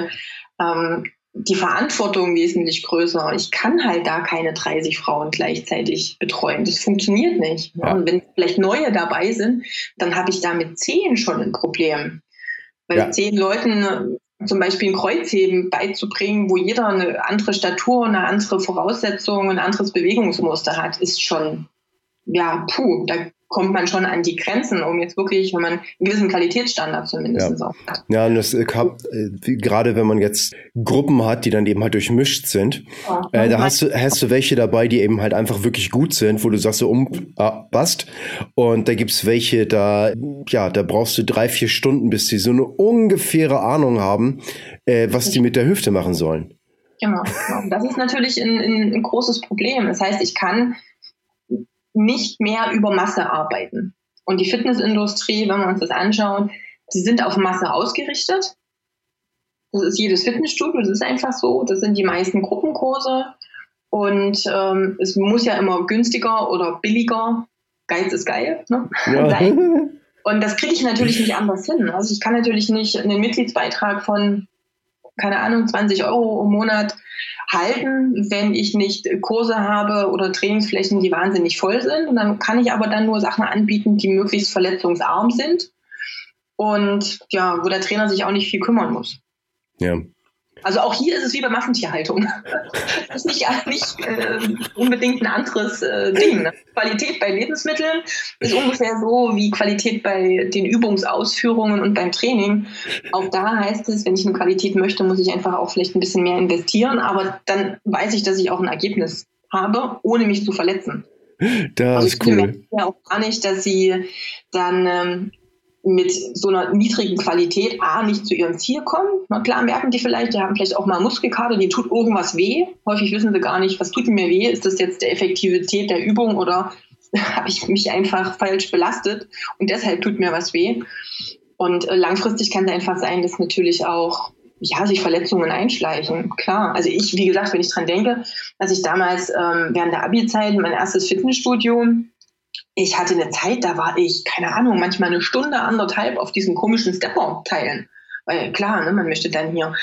ähm, die Verantwortung wesentlich größer. Ich kann halt da keine 30 Frauen gleichzeitig betreuen. Das funktioniert nicht. Ja. Und wenn vielleicht neue dabei sind, dann habe ich da mit zehn schon ein Problem. Weil ja. zehn Leuten zum Beispiel ein Kreuzheben beizubringen, wo jeder eine andere Statur, eine andere Voraussetzung, ein anderes Bewegungsmuster hat, ist schon, ja, puh, da kommt man schon an die Grenzen, um jetzt wirklich, wenn man einen gewissen Qualitätsstandard zumindest ja. auch hat. Ja, und das äh, äh, gerade wenn man jetzt Gruppen hat, die dann eben halt durchmischt sind, ja, äh, da hast du, hast du welche dabei, die eben halt einfach wirklich gut sind, wo du sagst so, um, ah. Und da gibt's welche, da, ja, da brauchst du drei, vier Stunden, bis die so eine ungefähre Ahnung haben, äh, was die mit der Hüfte machen sollen. Genau, genau. Das ist natürlich ein, ein, ein großes Problem. Das heißt, ich kann nicht mehr über Masse arbeiten. Und die Fitnessindustrie, wenn wir uns das anschauen, die sind auf Masse ausgerichtet. Das ist jedes Fitnessstudio, das ist einfach so. Das sind die meisten Gruppenkurse. Und ähm, es muss ja immer günstiger oder billiger, Geiz ist geil, ne? ja. Und das kriege ich natürlich nicht anders hin. Also ich kann natürlich nicht einen Mitgliedsbeitrag von, keine Ahnung, 20 Euro im Monat halten, wenn ich nicht Kurse habe oder Trainingsflächen, die wahnsinnig voll sind. Und dann kann ich aber dann nur Sachen anbieten, die möglichst verletzungsarm sind und ja, wo der Trainer sich auch nicht viel kümmern muss. Ja. Also auch hier ist es wie bei Massentierhaltung. Das ist nicht, nicht äh, unbedingt ein anderes äh, Ding. Ne? Qualität bei Lebensmitteln ist ungefähr so wie Qualität bei den Übungsausführungen und beim Training. Auch da heißt es, wenn ich eine Qualität möchte, muss ich einfach auch vielleicht ein bisschen mehr investieren, aber dann weiß ich, dass ich auch ein Ergebnis habe, ohne mich zu verletzen. Das also ist cool. Ja auch gar nicht, dass sie dann ähm, mit so einer niedrigen Qualität A nicht zu ihrem Ziel kommen. Na klar merken die vielleicht, die haben vielleicht auch mal Muskelkater, die tut irgendwas weh. Häufig wissen sie gar nicht, was tut mir weh. Ist das jetzt der Effektivität der Übung oder habe ich mich einfach falsch belastet und deshalb tut mir was weh. Und äh, langfristig kann es einfach sein, dass natürlich auch ja, sich Verletzungen einschleichen. Klar. Also ich, wie gesagt, wenn ich dran denke, dass ich damals ähm, während der Abi-Zeit mein erstes Fitnessstudio ich hatte eine Zeit, da war ich, keine Ahnung, manchmal eine Stunde, anderthalb auf diesen komischen Stepper teilen. Weil klar, ne, man möchte dann hier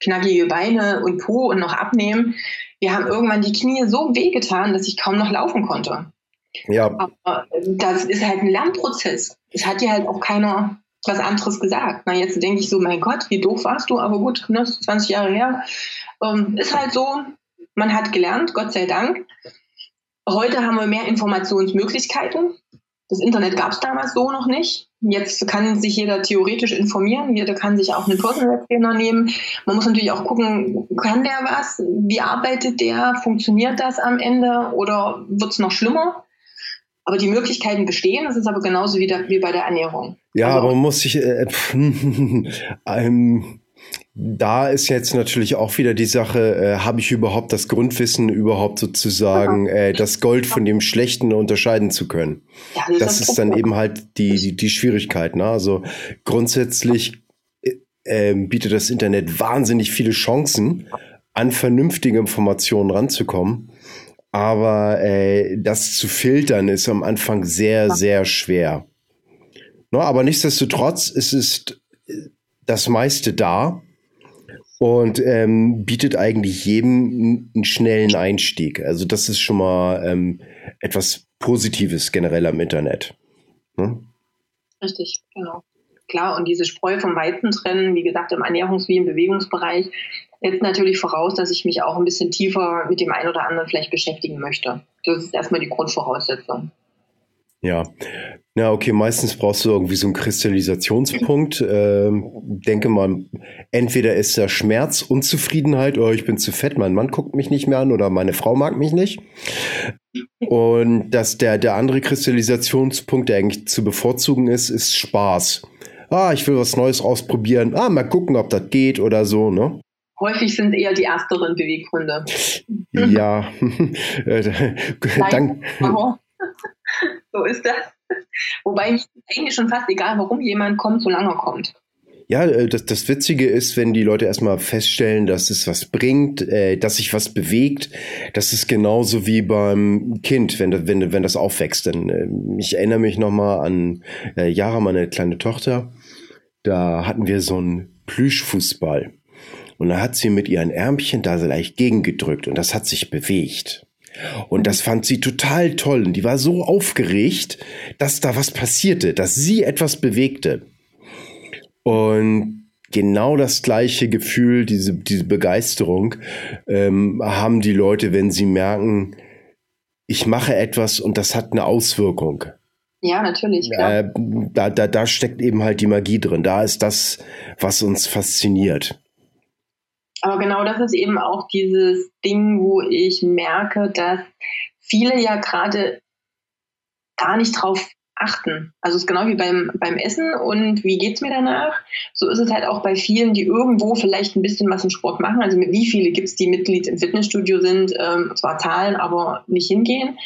knackige Beine und Po und noch abnehmen. Wir haben irgendwann die Knie so wehgetan, dass ich kaum noch laufen konnte. Ja. Aber das ist halt ein Lernprozess. Es hat dir halt auch keiner was anderes gesagt. Na, jetzt denke ich so, mein Gott, wie doof warst du, aber gut, ne, 20 Jahre her. Ähm, ist halt so, man hat gelernt, Gott sei Dank. Heute haben wir mehr Informationsmöglichkeiten. Das Internet gab es damals so noch nicht. Jetzt kann sich jeder theoretisch informieren. Jeder kann sich auch einen Personal Trainer nehmen. Man muss natürlich auch gucken, kann der was? Wie arbeitet der? Funktioniert das am Ende oder wird es noch schlimmer? Aber die Möglichkeiten bestehen. Das ist aber genauso wie, der, wie bei der Ernährung. Ja, also, aber man muss sich äh, ähm, da ist jetzt natürlich auch wieder die Sache, äh, habe ich überhaupt das Grundwissen, überhaupt sozusagen äh, das Gold von dem Schlechten unterscheiden zu können? Ja, das, das ist dann eben halt die, die, die Schwierigkeit. Ne? Also grundsätzlich äh, bietet das Internet wahnsinnig viele Chancen, an vernünftige Informationen ranzukommen. Aber äh, das zu filtern ist am Anfang sehr, sehr schwer. No, aber nichtsdestotrotz ist es das meiste da und ähm, bietet eigentlich jedem einen schnellen Einstieg. Also das ist schon mal ähm, etwas Positives generell am Internet. Hm? Richtig, genau. Klar, und diese Spreu vom Weizen trennen, wie gesagt, im Ernährungs- wie im Bewegungsbereich, setzt natürlich voraus, dass ich mich auch ein bisschen tiefer mit dem einen oder anderen vielleicht beschäftigen möchte. Das ist erstmal die Grundvoraussetzung. Ja. Ja, okay, meistens brauchst du irgendwie so einen Kristallisationspunkt. Ähm, denke mal, entweder ist da Schmerz, Unzufriedenheit, oh, ich bin zu fett, mein Mann guckt mich nicht mehr an oder meine Frau mag mich nicht. Und dass der, der andere Kristallisationspunkt, der eigentlich zu bevorzugen ist, ist Spaß. Ah, ich will was Neues ausprobieren. Ah, mal gucken, ob das geht oder so, ne? Häufig sind eher die ersteren Beweggründe. Ja, Dank. so ist das. Wobei mir eigentlich schon fast egal, warum jemand kommt, solange er kommt. Ja, äh, das, das Witzige ist, wenn die Leute erstmal feststellen, dass es was bringt, äh, dass sich was bewegt, das ist genauso wie beim Kind, wenn, wenn, wenn das aufwächst. Denn äh, ich erinnere mich nochmal an äh, Jara, meine kleine Tochter. Da hatten wir so einen Plüschfußball. Und da hat sie mit ihren Ärmchen da leicht gegengedrückt und das hat sich bewegt. Und das fand sie total toll. Und die war so aufgeregt, dass da was passierte, dass sie etwas bewegte. Und genau das gleiche Gefühl, diese, diese Begeisterung ähm, haben die Leute, wenn sie merken, ich mache etwas und das hat eine Auswirkung. Ja, natürlich. Äh, da, da, da steckt eben halt die Magie drin. Da ist das, was uns fasziniert. Aber genau das ist eben auch dieses Ding, wo ich merke, dass viele ja gerade gar nicht drauf achten. Also es ist genau wie beim, beim Essen und wie geht es mir danach? So ist es halt auch bei vielen, die irgendwo vielleicht ein bisschen was im Sport machen. Also wie viele gibt es, die Mitglied im Fitnessstudio sind, ähm, zwar zahlen, aber nicht hingehen,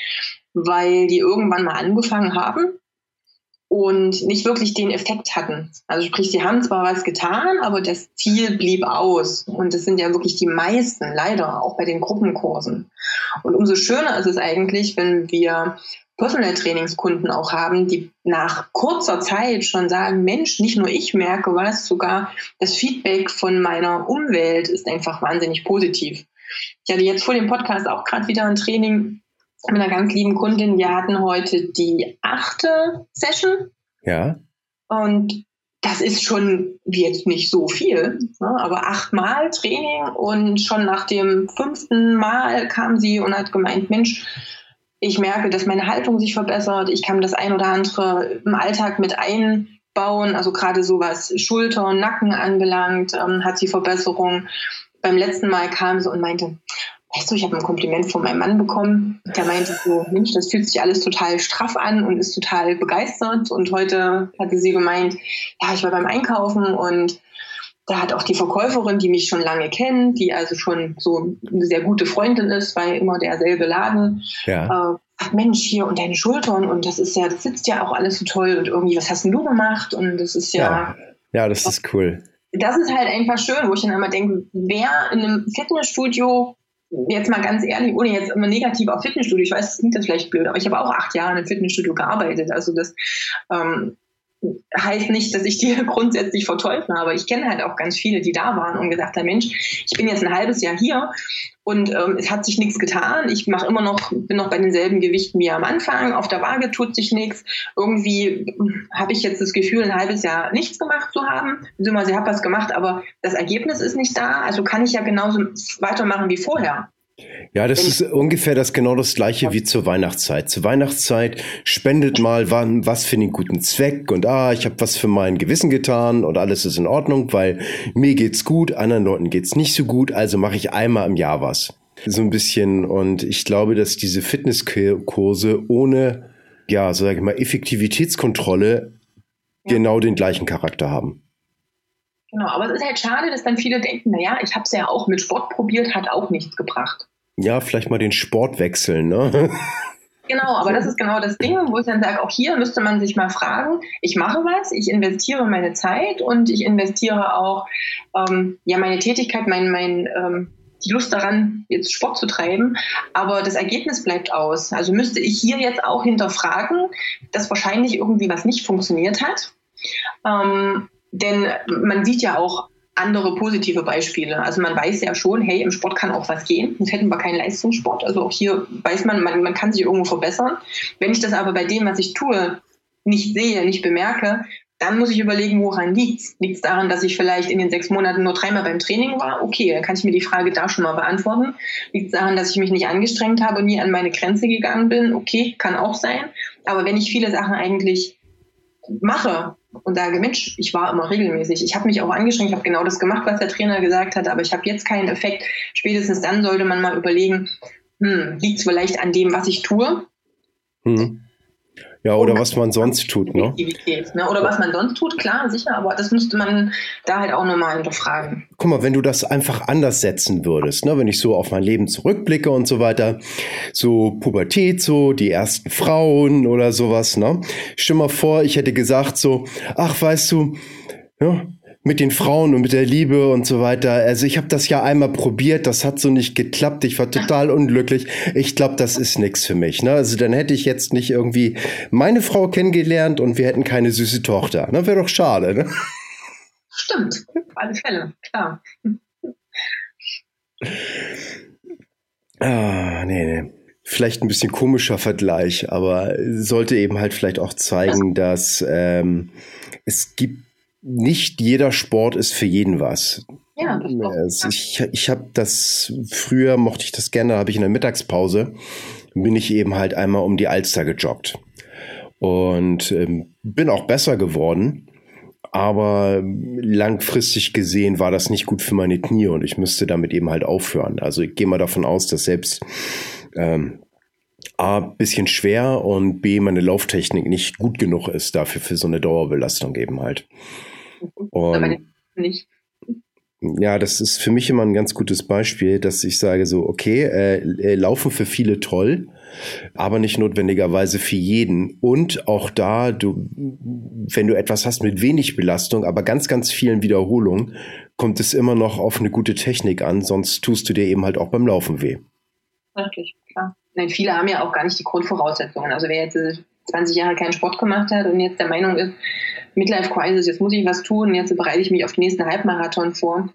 weil die irgendwann mal angefangen haben und nicht wirklich den Effekt hatten. Also sprich, sie haben zwar was getan, aber das Ziel blieb aus. Und das sind ja wirklich die meisten, leider, auch bei den Gruppenkursen. Und umso schöner ist es eigentlich, wenn wir Personal Trainingskunden auch haben, die nach kurzer Zeit schon sagen, Mensch, nicht nur ich merke was, sogar das Feedback von meiner Umwelt ist einfach wahnsinnig positiv. Ich hatte jetzt vor dem Podcast auch gerade wieder ein Training mit einer ganz lieben Kundin. Wir hatten heute die achte Session. Ja. Und das ist schon jetzt nicht so viel, ne? aber achtmal Training und schon nach dem fünften Mal kam sie und hat gemeint, Mensch, ich merke, dass meine Haltung sich verbessert, ich kann das ein oder andere im Alltag mit einbauen, also gerade so was Schulter und Nacken anbelangt, ähm, hat sie Verbesserung. Beim letzten Mal kam sie und meinte, weißt du, ich habe ein Kompliment von meinem Mann bekommen. Der meinte so, Mensch, das fühlt sich alles total straff an und ist total begeistert. Und heute hatte sie gemeint, ja, ich war beim Einkaufen und da hat auch die Verkäuferin, die mich schon lange kennt, die also schon so eine sehr gute Freundin ist, weil immer derselbe Laden, ja. äh, ach Mensch, hier und deine Schultern und das ist ja, das sitzt ja auch alles so toll und irgendwie, was hast denn du gemacht? Und das ist ja. Ja, ja das ist cool. Das ist halt einfach schön, wo ich dann immer denke, wer in einem Fitnessstudio jetzt mal ganz ehrlich, ohne jetzt immer negativ auf Fitnessstudio, ich weiß, das klingt das vielleicht blöd, aber ich habe auch acht Jahre in einem Fitnessstudio gearbeitet. Also das ähm, heißt nicht, dass ich die grundsätzlich verteufle, aber ich kenne halt auch ganz viele, die da waren und gesagt haben, Mensch, ich bin jetzt ein halbes Jahr hier und ähm, es hat sich nichts getan. Ich mache immer noch, bin noch bei denselben Gewichten wie am Anfang. Auf der Waage tut sich nichts. Irgendwie habe ich jetzt das Gefühl, ein halbes Jahr nichts gemacht zu haben. Beziehungsweise ich habe was gemacht, aber das Ergebnis ist nicht da. Also kann ich ja genauso weitermachen wie vorher. Ja, das ist ungefähr das genau das gleiche wie zur Weihnachtszeit. Zur Weihnachtszeit spendet mal wann was für den guten Zweck und ah, ich habe was für mein Gewissen getan und alles ist in Ordnung, weil mir geht's gut, anderen Leuten geht's nicht so gut, also mache ich einmal im Jahr was. So ein bisschen und ich glaube, dass diese Fitnesskurse ohne ja, so sage ich mal Effektivitätskontrolle ja. genau den gleichen Charakter haben. Genau, aber es ist halt schade, dass dann viele denken, naja, ich habe es ja auch mit Sport probiert, hat auch nichts gebracht. Ja, vielleicht mal den Sport wechseln, ne? Genau, aber das ist genau das Ding, wo ich dann sage, auch hier müsste man sich mal fragen, ich mache was, ich investiere meine Zeit und ich investiere auch ähm, ja meine Tätigkeit, mein, mein ähm, die Lust daran, jetzt Sport zu treiben, aber das Ergebnis bleibt aus. Also müsste ich hier jetzt auch hinterfragen, dass wahrscheinlich irgendwie was nicht funktioniert hat. Ähm, denn man sieht ja auch andere positive Beispiele. Also man weiß ja schon, hey, im Sport kann auch was gehen. Sonst hätten wir keinen Leistungssport. Also auch hier weiß man, man, man kann sich irgendwo verbessern. Wenn ich das aber bei dem, was ich tue, nicht sehe, nicht bemerke, dann muss ich überlegen, woran liegt es? Liegt es daran, dass ich vielleicht in den sechs Monaten nur dreimal beim Training war? Okay, dann kann ich mir die Frage da schon mal beantworten. Liegt es daran, dass ich mich nicht angestrengt habe und nie an meine Grenze gegangen bin? Okay, kann auch sein. Aber wenn ich viele Sachen eigentlich mache und sage, Mensch, ich war immer regelmäßig. Ich habe mich auch angestrengt, ich habe genau das gemacht, was der Trainer gesagt hat, aber ich habe jetzt keinen Effekt. Spätestens dann sollte man mal überlegen, hm, liegt es vielleicht an dem, was ich tue? Hm. Ja, oder was man sonst tut, ne? ne? Oder was man sonst tut, klar, sicher, aber das müsste man da halt auch nochmal hinterfragen. Guck mal, wenn du das einfach anders setzen würdest, ne? wenn ich so auf mein Leben zurückblicke und so weiter, so Pubertät, so die ersten Frauen oder sowas, ne? Stell mal vor, ich hätte gesagt so, ach, weißt du, ja, mit den Frauen und mit der Liebe und so weiter. Also ich habe das ja einmal probiert, das hat so nicht geklappt. Ich war total unglücklich. Ich glaube, das ist nichts für mich. Ne? Also dann hätte ich jetzt nicht irgendwie meine Frau kennengelernt und wir hätten keine süße Tochter. Ne? Wäre doch schade. Ne? Stimmt, auf alle Fälle, klar. Ah, nee, nee. Vielleicht ein bisschen komischer Vergleich, aber sollte eben halt vielleicht auch zeigen, dass ähm, es gibt nicht jeder Sport ist für jeden was. Ja, das also ich ich habe das früher mochte ich das gerne, habe ich in der Mittagspause bin ich eben halt einmal um die Alster gejoggt und ähm, bin auch besser geworden. Aber langfristig gesehen war das nicht gut für meine Knie und ich müsste damit eben halt aufhören. Also ich gehe mal davon aus, dass selbst ähm, A, bisschen schwer und B, meine Lauftechnik nicht gut genug ist dafür für so eine Dauerbelastung eben halt. Und nicht. Ja, das ist für mich immer ein ganz gutes Beispiel, dass ich sage so, okay, äh, äh, laufen für viele toll, aber nicht notwendigerweise für jeden. Und auch da, du, wenn du etwas hast mit wenig Belastung, aber ganz, ganz vielen Wiederholungen, kommt es immer noch auf eine gute Technik an, sonst tust du dir eben halt auch beim Laufen weh. Wirklich, klar. Nein, viele haben ja auch gar nicht die Grundvoraussetzungen. Also wer jetzt 20 Jahre keinen Sport gemacht hat und jetzt der Meinung ist, Midlife Crisis, jetzt muss ich was tun, jetzt bereite ich mich auf den nächsten Halbmarathon vor.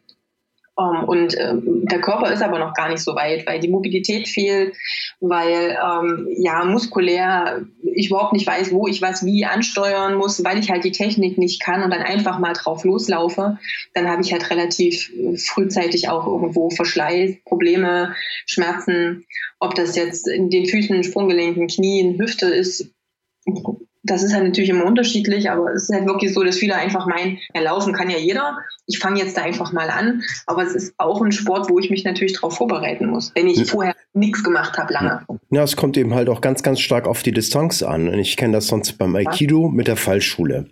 Um, ähm, und äh, der Körper ist aber noch gar nicht so weit, weil die Mobilität fehlt, weil ähm, ja muskulär ich überhaupt nicht weiß, wo ich was wie ansteuern muss, weil ich halt die Technik nicht kann und dann einfach mal drauf loslaufe, dann habe ich halt relativ frühzeitig auch irgendwo Verschleiß, Probleme, Schmerzen, ob das jetzt in den Füßen, Sprunggelenken, Knien, Hüfte ist, das ist halt natürlich immer unterschiedlich, aber es ist halt wirklich so, dass viele einfach meinen, ja, laufen kann ja jeder. Ich fange jetzt da einfach mal an. Aber es ist auch ein Sport, wo ich mich natürlich darauf vorbereiten muss, wenn ich vorher nichts gemacht habe lange. Ja, es kommt eben halt auch ganz, ganz stark auf die Distanz an. Und ich kenne das sonst beim Aikido mit der Fallschule.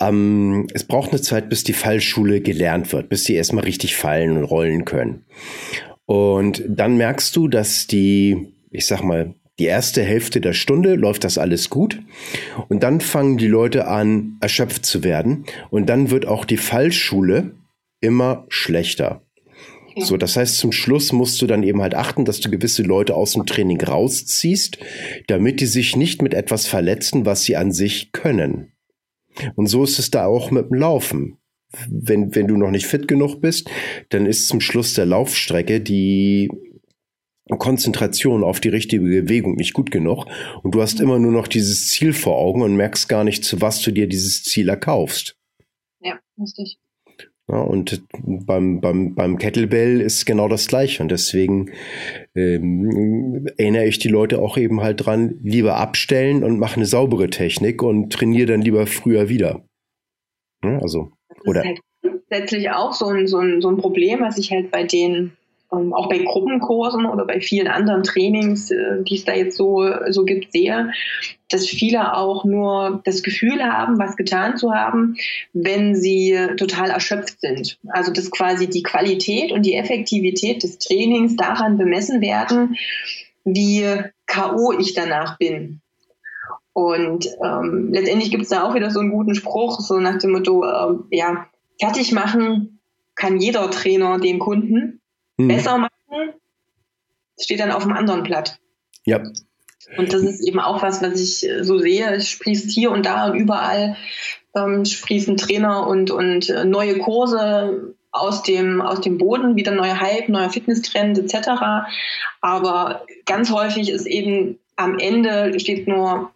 Ähm, es braucht eine Zeit, bis die Fallschule gelernt wird, bis sie erstmal richtig fallen und rollen können. Und dann merkst du, dass die, ich sag mal, die erste Hälfte der Stunde läuft das alles gut. Und dann fangen die Leute an, erschöpft zu werden. Und dann wird auch die Fallschule immer schlechter. So, das heißt, zum Schluss musst du dann eben halt achten, dass du gewisse Leute aus dem Training rausziehst, damit die sich nicht mit etwas verletzen, was sie an sich können. Und so ist es da auch mit dem Laufen. Wenn, wenn du noch nicht fit genug bist, dann ist zum Schluss der Laufstrecke die Konzentration auf die richtige Bewegung nicht gut genug und du hast immer nur noch dieses Ziel vor Augen und merkst gar nicht, zu was du dir dieses Ziel erkaufst. Ja, richtig. Ja, und beim, beim, beim Kettlebell ist genau das Gleiche. Und deswegen ähm, erinnere ich die Leute auch eben halt dran, lieber abstellen und mach eine saubere Technik und trainiere dann lieber früher wieder. Ja, also, das oder? ist halt grundsätzlich auch so ein, so, ein, so ein Problem, was ich halt bei den ähm, auch bei Gruppenkursen oder bei vielen anderen Trainings, äh, die es da jetzt so, so gibt, sehe, dass viele auch nur das Gefühl haben, was getan zu haben, wenn sie total erschöpft sind. Also dass quasi die Qualität und die Effektivität des Trainings daran bemessen werden, wie KO ich danach bin. Und ähm, letztendlich gibt es da auch wieder so einen guten Spruch, so nach dem Motto, äh, ja, fertig machen kann jeder Trainer den Kunden mhm. besser machen, steht dann auf dem anderen Blatt. Ja. Und das ist eben auch was, was ich äh, so sehe. Es sprießt hier und da und überall ähm, sprießen Trainer und, und äh, neue Kurse aus dem, aus dem Boden, wieder neuer Hype, neuer Fitnesstrend etc. Aber ganz häufig ist eben am Ende steht nur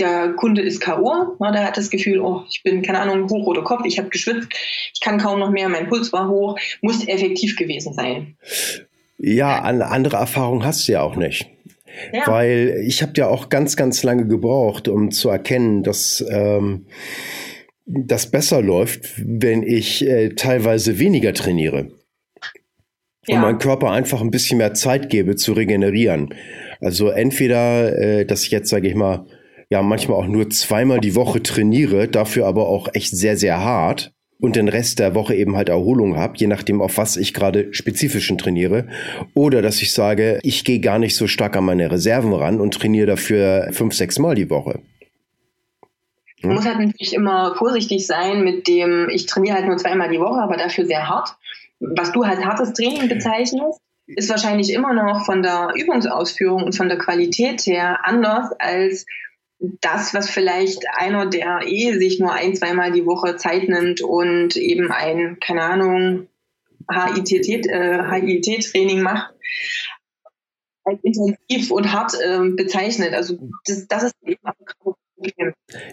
der Kunde ist K.O., ne, der hat das Gefühl, oh, ich bin, keine Ahnung, hochroter Kopf, ich habe geschwitzt, ich kann kaum noch mehr, mein Puls war hoch, muss effektiv gewesen sein. Ja, andere Erfahrung hast du ja auch nicht. Ja. Weil ich habe ja auch ganz, ganz lange gebraucht, um zu erkennen, dass ähm, das besser läuft, wenn ich äh, teilweise weniger trainiere. Ja. Und meinem Körper einfach ein bisschen mehr Zeit gebe zu regenerieren. Also entweder, äh, dass ich jetzt, sage ich mal, ja manchmal auch nur zweimal die Woche trainiere, dafür aber auch echt sehr, sehr hart und den Rest der Woche eben halt Erholung habe, je nachdem, auf was ich gerade spezifischen trainiere. Oder dass ich sage, ich gehe gar nicht so stark an meine Reserven ran und trainiere dafür fünf, sechs Mal die Woche. Man muss halt natürlich immer vorsichtig sein mit dem, ich trainiere halt nur zweimal die Woche, aber dafür sehr hart. Was du als hartes Training bezeichnest, ist wahrscheinlich immer noch von der Übungsausführung und von der Qualität her anders als das, was vielleicht einer, der eh sich nur ein, zweimal die Woche Zeit nimmt und eben ein, keine Ahnung, HIT-Training äh, macht, als intensiv und hart äh, bezeichnet. Also das, das ist eben auch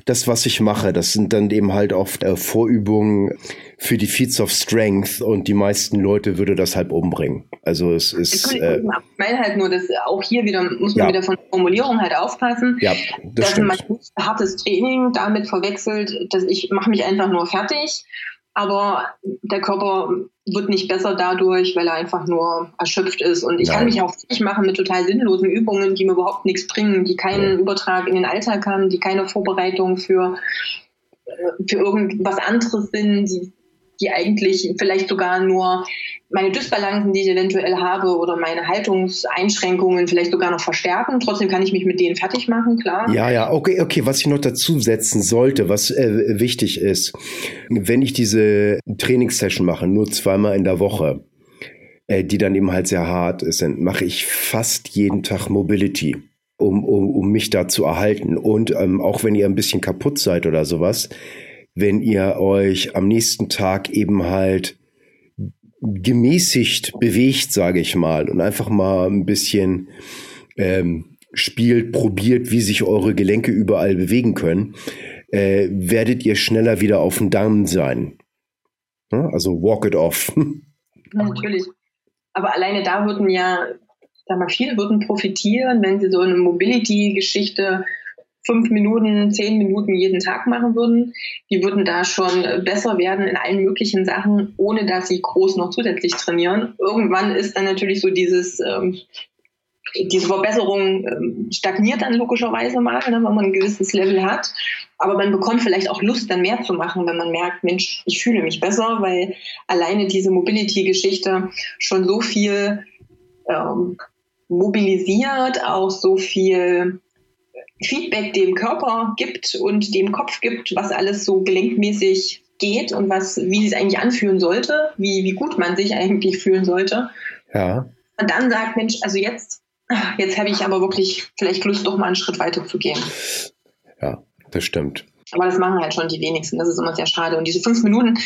das, was ich mache, das sind dann eben halt oft äh, Vorübungen für die Feats of Strength und die meisten Leute würde das halt umbringen. Also es ist. Äh, ich meine halt nur, dass auch hier wieder muss man ja. wieder von der Formulierung halt aufpassen. Ja, das dass man hartes Training damit verwechselt, dass ich mache mich einfach nur fertig aber der Körper wird nicht besser dadurch, weil er einfach nur erschöpft ist. Und ich Nein. kann mich auch fertig machen mit total sinnlosen Übungen, die mir überhaupt nichts bringen, die keinen ja. Übertrag in den Alltag haben, die keine Vorbereitung für, äh, für irgendwas anderes sind, die, die eigentlich vielleicht sogar nur meine Dysbalancen, die ich eventuell habe, oder meine Haltungseinschränkungen vielleicht sogar noch verstärken. Trotzdem kann ich mich mit denen fertig machen, klar. Ja, ja, okay, okay. Was ich noch dazu setzen sollte, was äh, wichtig ist, wenn ich diese Trainingssession mache, nur zweimal in der Woche, äh, die dann eben halt sehr hart sind, mache ich fast jeden Tag Mobility. Um, um, um mich da zu erhalten. Und ähm, auch wenn ihr ein bisschen kaputt seid oder sowas, wenn ihr euch am nächsten Tag eben halt gemäßigt bewegt, sage ich mal, und einfach mal ein bisschen ähm, spielt, probiert, wie sich eure Gelenke überall bewegen können, äh, werdet ihr schneller wieder auf dem Damm sein. Ja, also walk it off. Natürlich. Aber alleine da würden ja, sag mal, viele würden profitieren, wenn sie so eine Mobility-Geschichte fünf Minuten, zehn Minuten jeden Tag machen würden, die würden da schon besser werden in allen möglichen Sachen, ohne dass sie groß noch zusätzlich trainieren. Irgendwann ist dann natürlich so dieses, ähm, diese Verbesserung ähm, stagniert dann logischerweise mal, ne, wenn man ein gewisses Level hat. Aber man bekommt vielleicht auch Lust, dann mehr zu machen, wenn man merkt, Mensch, ich fühle mich besser, weil alleine diese Mobility-Geschichte schon so viel ähm, mobilisiert, auch so viel Feedback dem Körper gibt und dem Kopf gibt, was alles so gelenkmäßig geht und was, wie es eigentlich anfühlen sollte, wie, wie gut man sich eigentlich fühlen sollte. Ja. Und dann sagt, Mensch, also jetzt, jetzt habe ich aber wirklich vielleicht Lust, doch mal einen Schritt weiter zu gehen. Ja, das stimmt. Aber das machen halt schon die wenigsten. Das ist immer sehr schade. Und diese fünf Minuten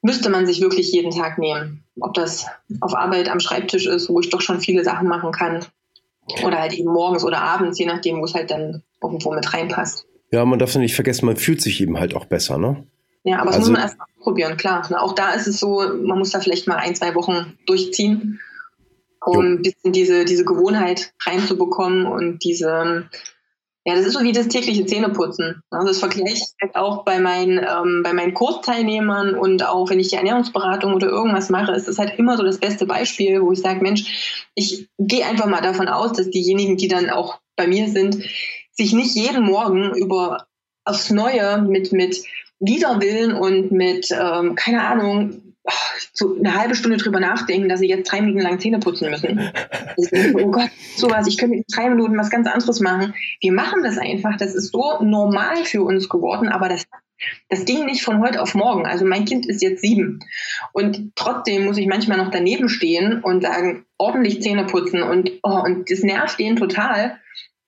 müsste man sich wirklich jeden Tag nehmen. Ob das auf Arbeit am Schreibtisch ist, wo ich doch schon viele Sachen machen kann. Oder halt eben morgens oder abends, je nachdem, wo es halt dann irgendwo mit reinpasst. Ja, man darf es nicht vergessen, man fühlt sich eben halt auch besser, ne? Ja, aber das also, muss man erst mal probieren, klar. Auch da ist es so, man muss da vielleicht mal ein, zwei Wochen durchziehen, um jo. ein bisschen diese, diese Gewohnheit reinzubekommen und diese, ja, das ist so wie das tägliche Zähneputzen. Also das vergleiche ich halt auch bei meinen, ähm, bei meinen Kursteilnehmern und auch wenn ich die Ernährungsberatung oder irgendwas mache, ist das halt immer so das beste Beispiel, wo ich sage, Mensch, ich gehe einfach mal davon aus, dass diejenigen, die dann auch bei mir sind, sich nicht jeden Morgen über aufs Neue mit, mit Widerwillen und mit, ähm, keine Ahnung, so eine halbe Stunde drüber nachdenken, dass sie jetzt drei Minuten lang Zähne putzen müssen. Oh Gott, sowas, ich könnte in drei Minuten was ganz anderes machen. Wir machen das einfach. Das ist so normal für uns geworden, aber das, das ging nicht von heute auf morgen. Also mein Kind ist jetzt sieben. Und trotzdem muss ich manchmal noch daneben stehen und sagen, ordentlich Zähne putzen und, oh, und das nervt den total.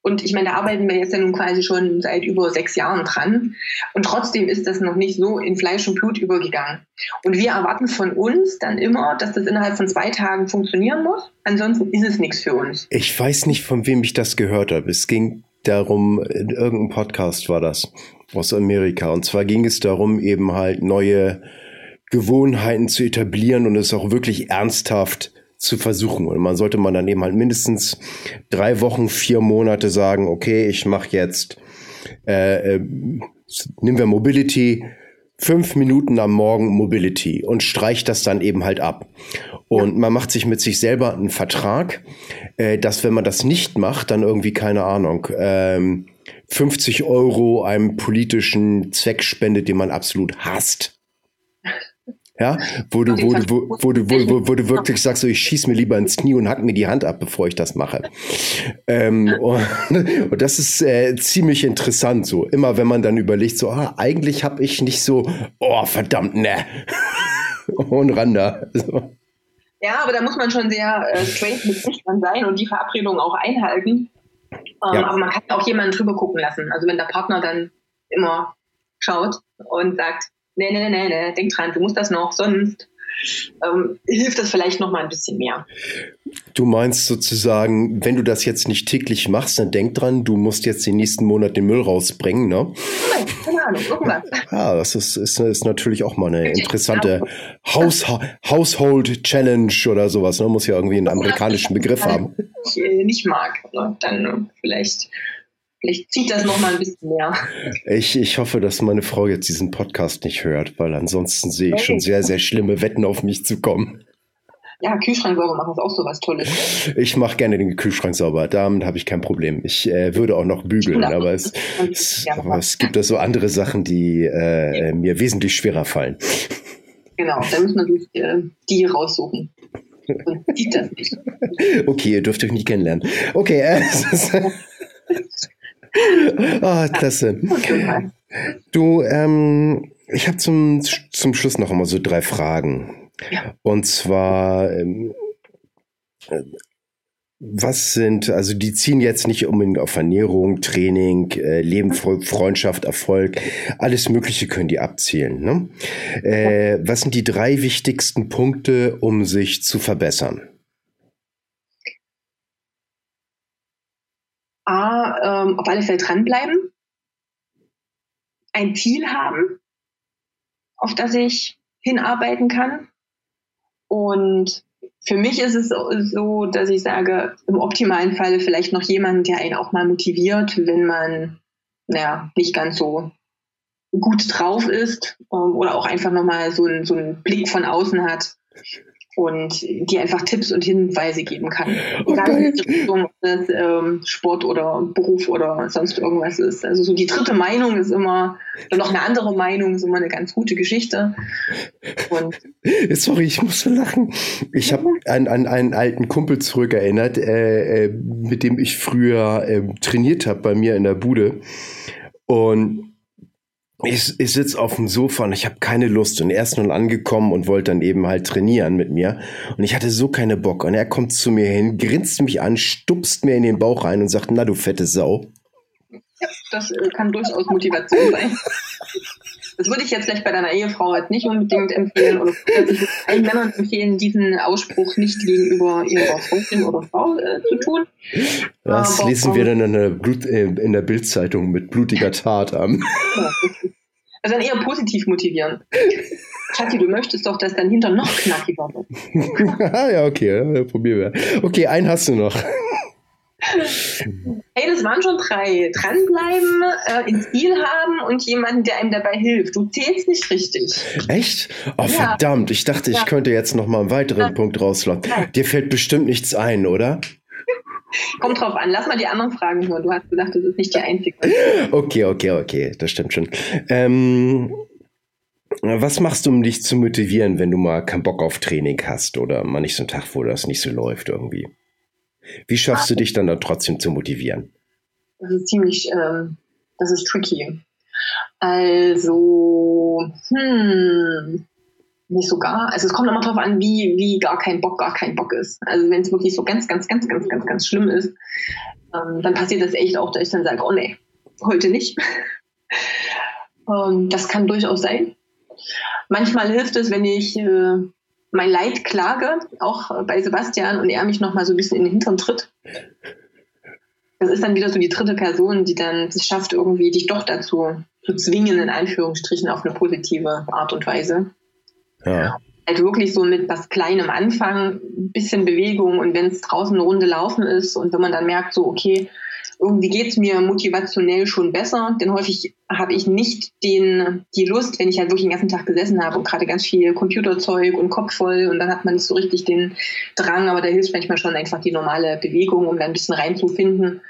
Und ich meine, da arbeiten wir jetzt ja nun quasi schon seit über sechs Jahren dran. Und trotzdem ist das noch nicht so in Fleisch und Blut übergegangen. Und wir erwarten von uns dann immer, dass das innerhalb von zwei Tagen funktionieren muss. Ansonsten ist es nichts für uns. Ich weiß nicht, von wem ich das gehört habe. Es ging darum, in irgendeinem Podcast war das aus Amerika. Und zwar ging es darum, eben halt neue Gewohnheiten zu etablieren und es auch wirklich ernsthaft zu versuchen. Und man sollte man dann eben halt mindestens drei Wochen, vier Monate sagen, okay, ich mache jetzt, äh, äh, nehmen wir Mobility, fünf Minuten am Morgen Mobility und streicht das dann eben halt ab. Und ja. man macht sich mit sich selber einen Vertrag, äh, dass wenn man das nicht macht, dann irgendwie, keine Ahnung, ähm, 50 Euro einem politischen Zweck spendet, den man absolut hasst. Ja, wo du, wo du, wo, wo du, wo, wo, wo du wirklich sagst, so, ich schieß mir lieber ins Knie und hack mir die Hand ab, bevor ich das mache. Ähm, und, und, das ist äh, ziemlich interessant, so. Immer wenn man dann überlegt, so, ah, eigentlich habe ich nicht so, oh, verdammt, ne. und Randa. So. Ja, aber da muss man schon sehr äh, straight mit sich dann sein und die Verabredung auch einhalten. Ähm, ja. Aber man kann auch jemanden drüber gucken lassen. Also wenn der Partner dann immer schaut und sagt, nee, nee, nee, nee, denk dran, du musst das noch, sonst ähm, hilft das vielleicht noch mal ein bisschen mehr. Du meinst sozusagen, wenn du das jetzt nicht täglich machst, dann denk dran, du musst jetzt den nächsten Monat den Müll rausbringen, ne? Nein, keine Ahnung, irgendwas. Ja, das ist, ist, ist natürlich auch mal eine interessante Haus, Household Challenge oder sowas. Ne? Muss ja irgendwie einen amerikanischen Begriff haben. Ich äh, nicht mag, dann äh, vielleicht Vielleicht zieht das noch mal ein bisschen mehr. Ich, ich hoffe, dass meine Frau jetzt diesen Podcast nicht hört, weil ansonsten sehe ich schon sehr, sehr schlimme Wetten auf mich zu kommen. Ja, Kühlschrank sauber machen ist auch so was Tolles. Ich mache gerne den Kühlschrank sauber. Damit habe ich kein Problem. Ich äh, würde auch noch bügeln, aber es, es, aber es gibt da so andere Sachen, die äh, mir wesentlich schwerer fallen. Genau, da muss man sich äh, die raussuchen. Und sieht das nicht. Okay, ihr dürft euch nicht kennenlernen. Okay, äh, Ah, klasse. Du, ähm, ich habe zum, zum Schluss noch immer so drei Fragen. Ja. Und zwar, ähm, was sind, also die ziehen jetzt nicht unbedingt auf Ernährung, Training, äh, Leben, Freundschaft, Erfolg, alles Mögliche können die abzielen. Ne? Äh, was sind die drei wichtigsten Punkte, um sich zu verbessern? A, ähm, auf alle Fälle dranbleiben, ein Ziel haben, auf das ich hinarbeiten kann. Und für mich ist es so, dass ich sage, im optimalen Falle vielleicht noch jemand, der einen auch mal motiviert, wenn man naja, nicht ganz so gut drauf ist ähm, oder auch einfach nochmal so, ein, so einen Blick von außen hat und die einfach Tipps und Hinweise geben kann. Egal, okay. ob das ähm, Sport oder Beruf oder sonst irgendwas ist. Also so die dritte Meinung ist immer, oder noch eine andere Meinung ist immer eine ganz gute Geschichte. Und Sorry, ich muss so lachen. Ich habe an, an einen alten Kumpel zurückerinnert, äh, äh, mit dem ich früher äh, trainiert habe bei mir in der Bude. Und ich, ich sitze auf dem Sofa und ich habe keine Lust und er ist nun angekommen und wollte dann eben halt trainieren mit mir und ich hatte so keine Bock und er kommt zu mir hin, grinst mich an, stupst mir in den Bauch rein und sagt, na du fette Sau. Das äh, kann durchaus Motivation sein. Das würde ich jetzt vielleicht bei deiner Ehefrau halt nicht unbedingt empfehlen oder allen Männern empfehlen, diesen Ausspruch nicht gegenüber ihrer Freundin oder Frau äh, zu tun. Das Aber, lesen wir dann in der, Blut, äh, in der Bildzeitung mit blutiger Tat am. also dann eher positiv motivieren. Schatzi, du möchtest doch, dass dein Hintern noch knackiger wird. ja, okay, ja, probieren wir. Okay, einen hast du noch. Waren schon drei. Dranbleiben, äh, ins Ziel haben und jemanden, der einem dabei hilft. Du zählst nicht richtig. Echt? Oh, ja. verdammt. Ich dachte, ich ja. könnte jetzt noch mal einen weiteren ja. Punkt rauslocken. Dir fällt bestimmt nichts ein, oder? Kommt drauf an. Lass mal die anderen Fragen hören. Du hast gesagt, das ist nicht die einzige. Okay, okay, okay. Das stimmt schon. Ähm, was machst du, um dich zu motivieren, wenn du mal keinen Bock auf Training hast oder mal nicht so einen Tag, wo das nicht so läuft irgendwie? Wie schaffst du dich dann da trotzdem zu motivieren? Das ist ziemlich, ähm, das ist tricky. Also, hm, nicht so gar. Also es kommt immer darauf an, wie, wie gar kein Bock, gar kein Bock ist. Also wenn es wirklich so ganz, ganz, ganz, ganz, ganz, ganz schlimm ist, ähm, dann passiert das echt auch, dass ich dann sage, oh nee, heute nicht. ähm, das kann durchaus sein. Manchmal hilft es, wenn ich äh, mein Leid klage, auch bei Sebastian, und er mich nochmal so ein bisschen in den Hintern tritt. Das ist dann wieder so die dritte Person, die dann es schafft, irgendwie dich doch dazu zu zwingen, in Anführungsstrichen, auf eine positive Art und Weise. Ja. Halt wirklich so mit was Kleinem anfangen, ein bisschen Bewegung und wenn es draußen eine Runde laufen ist und wenn man dann merkt, so, okay, irgendwie geht es mir motivationell schon besser, denn häufig habe ich nicht den, die Lust, wenn ich halt wirklich den ganzen Tag gesessen habe und gerade ganz viel Computerzeug und Kopf voll und dann hat man nicht so richtig den Drang, aber da hilft manchmal schon einfach die normale Bewegung, um da ein bisschen reinzufinden.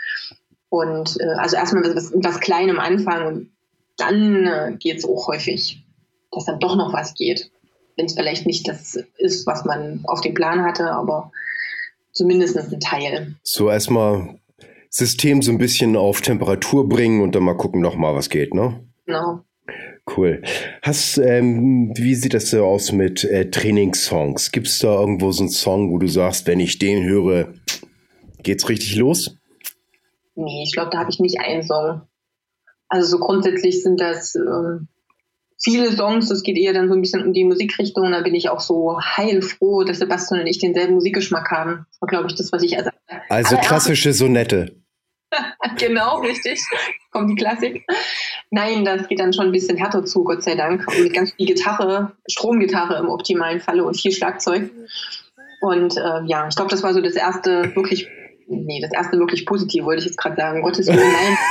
Und äh, also erstmal was, was Kleinem anfangen und dann äh, geht es auch häufig, dass dann doch noch was geht. Wenn es vielleicht nicht das ist, was man auf dem Plan hatte, aber zumindest ein Teil. So erstmal System so ein bisschen auf Temperatur bringen und dann mal gucken noch mal, was geht, ne? Genau. Cool. Hast, ähm, wie sieht das so aus mit äh, Trainingssongs? Gibt es da irgendwo so einen Song, wo du sagst, wenn ich den höre, geht's richtig los? Nee, ich glaube, da habe ich nicht einen Song. Also so grundsätzlich sind das ähm, viele Songs, das geht eher dann so ein bisschen um die Musikrichtung. Da bin ich auch so heilfroh, dass Sebastian und ich denselben Musikgeschmack haben. Das war, glaube ich, das, was ich als Also klassische Sonette. genau, richtig. Kommt die Klassik. Nein, das geht dann schon ein bisschen härter zu, Gott sei Dank. Und mit ganz viel Gitarre, Stromgitarre im optimalen Falle und viel Schlagzeug. Und äh, ja, ich glaube, das war so das erste wirklich, nee, das erste wirklich positiv, wollte ich jetzt gerade sagen. Gottes Willen, nein.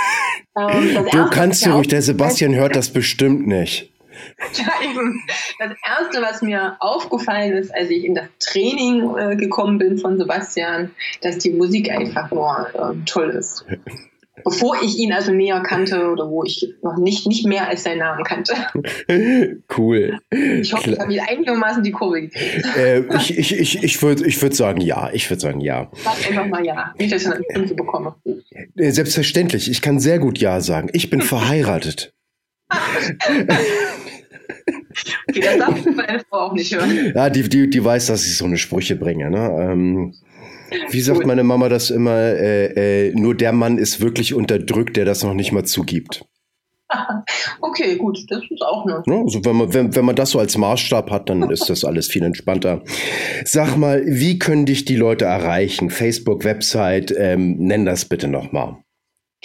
Ähm, du kannst du ruhig, der Sebastian hört das bestimmt nicht. Ja, eben. Das Erste, was mir aufgefallen ist, als ich in das Training äh, gekommen bin von Sebastian, dass die Musik einfach nur äh, toll ist. Bevor ich ihn also näher kannte oder wo ich noch nicht, nicht mehr als seinen Namen kannte. Cool. Ich hoffe, ich habe ihn einigermaßen die Kurve gekriegt. Äh, ich ich, ich, ich würde ich würd sagen ja. Ich würde sagen ja. Sag einfach mal ja. Dass ich eine Punkte bekomme. Äh, selbstverständlich. Ich kann sehr gut ja sagen. Ich bin verheiratet. Okay, das darf meine Frau auch nicht hören. Ja, die, die, die weiß, dass ich so eine Sprüche bringe. Ne? Ähm, wie sagt Gut. meine Mama das immer? Äh, äh, nur der Mann ist wirklich unterdrückt, der das noch nicht mal zugibt. Okay, gut, das ist auch noch. Ja, also wenn man, wenn, wenn man das so als Maßstab hat, dann ist das alles viel entspannter. Sag mal, wie können dich die Leute erreichen? Facebook, Website, ähm, nenn das bitte nochmal.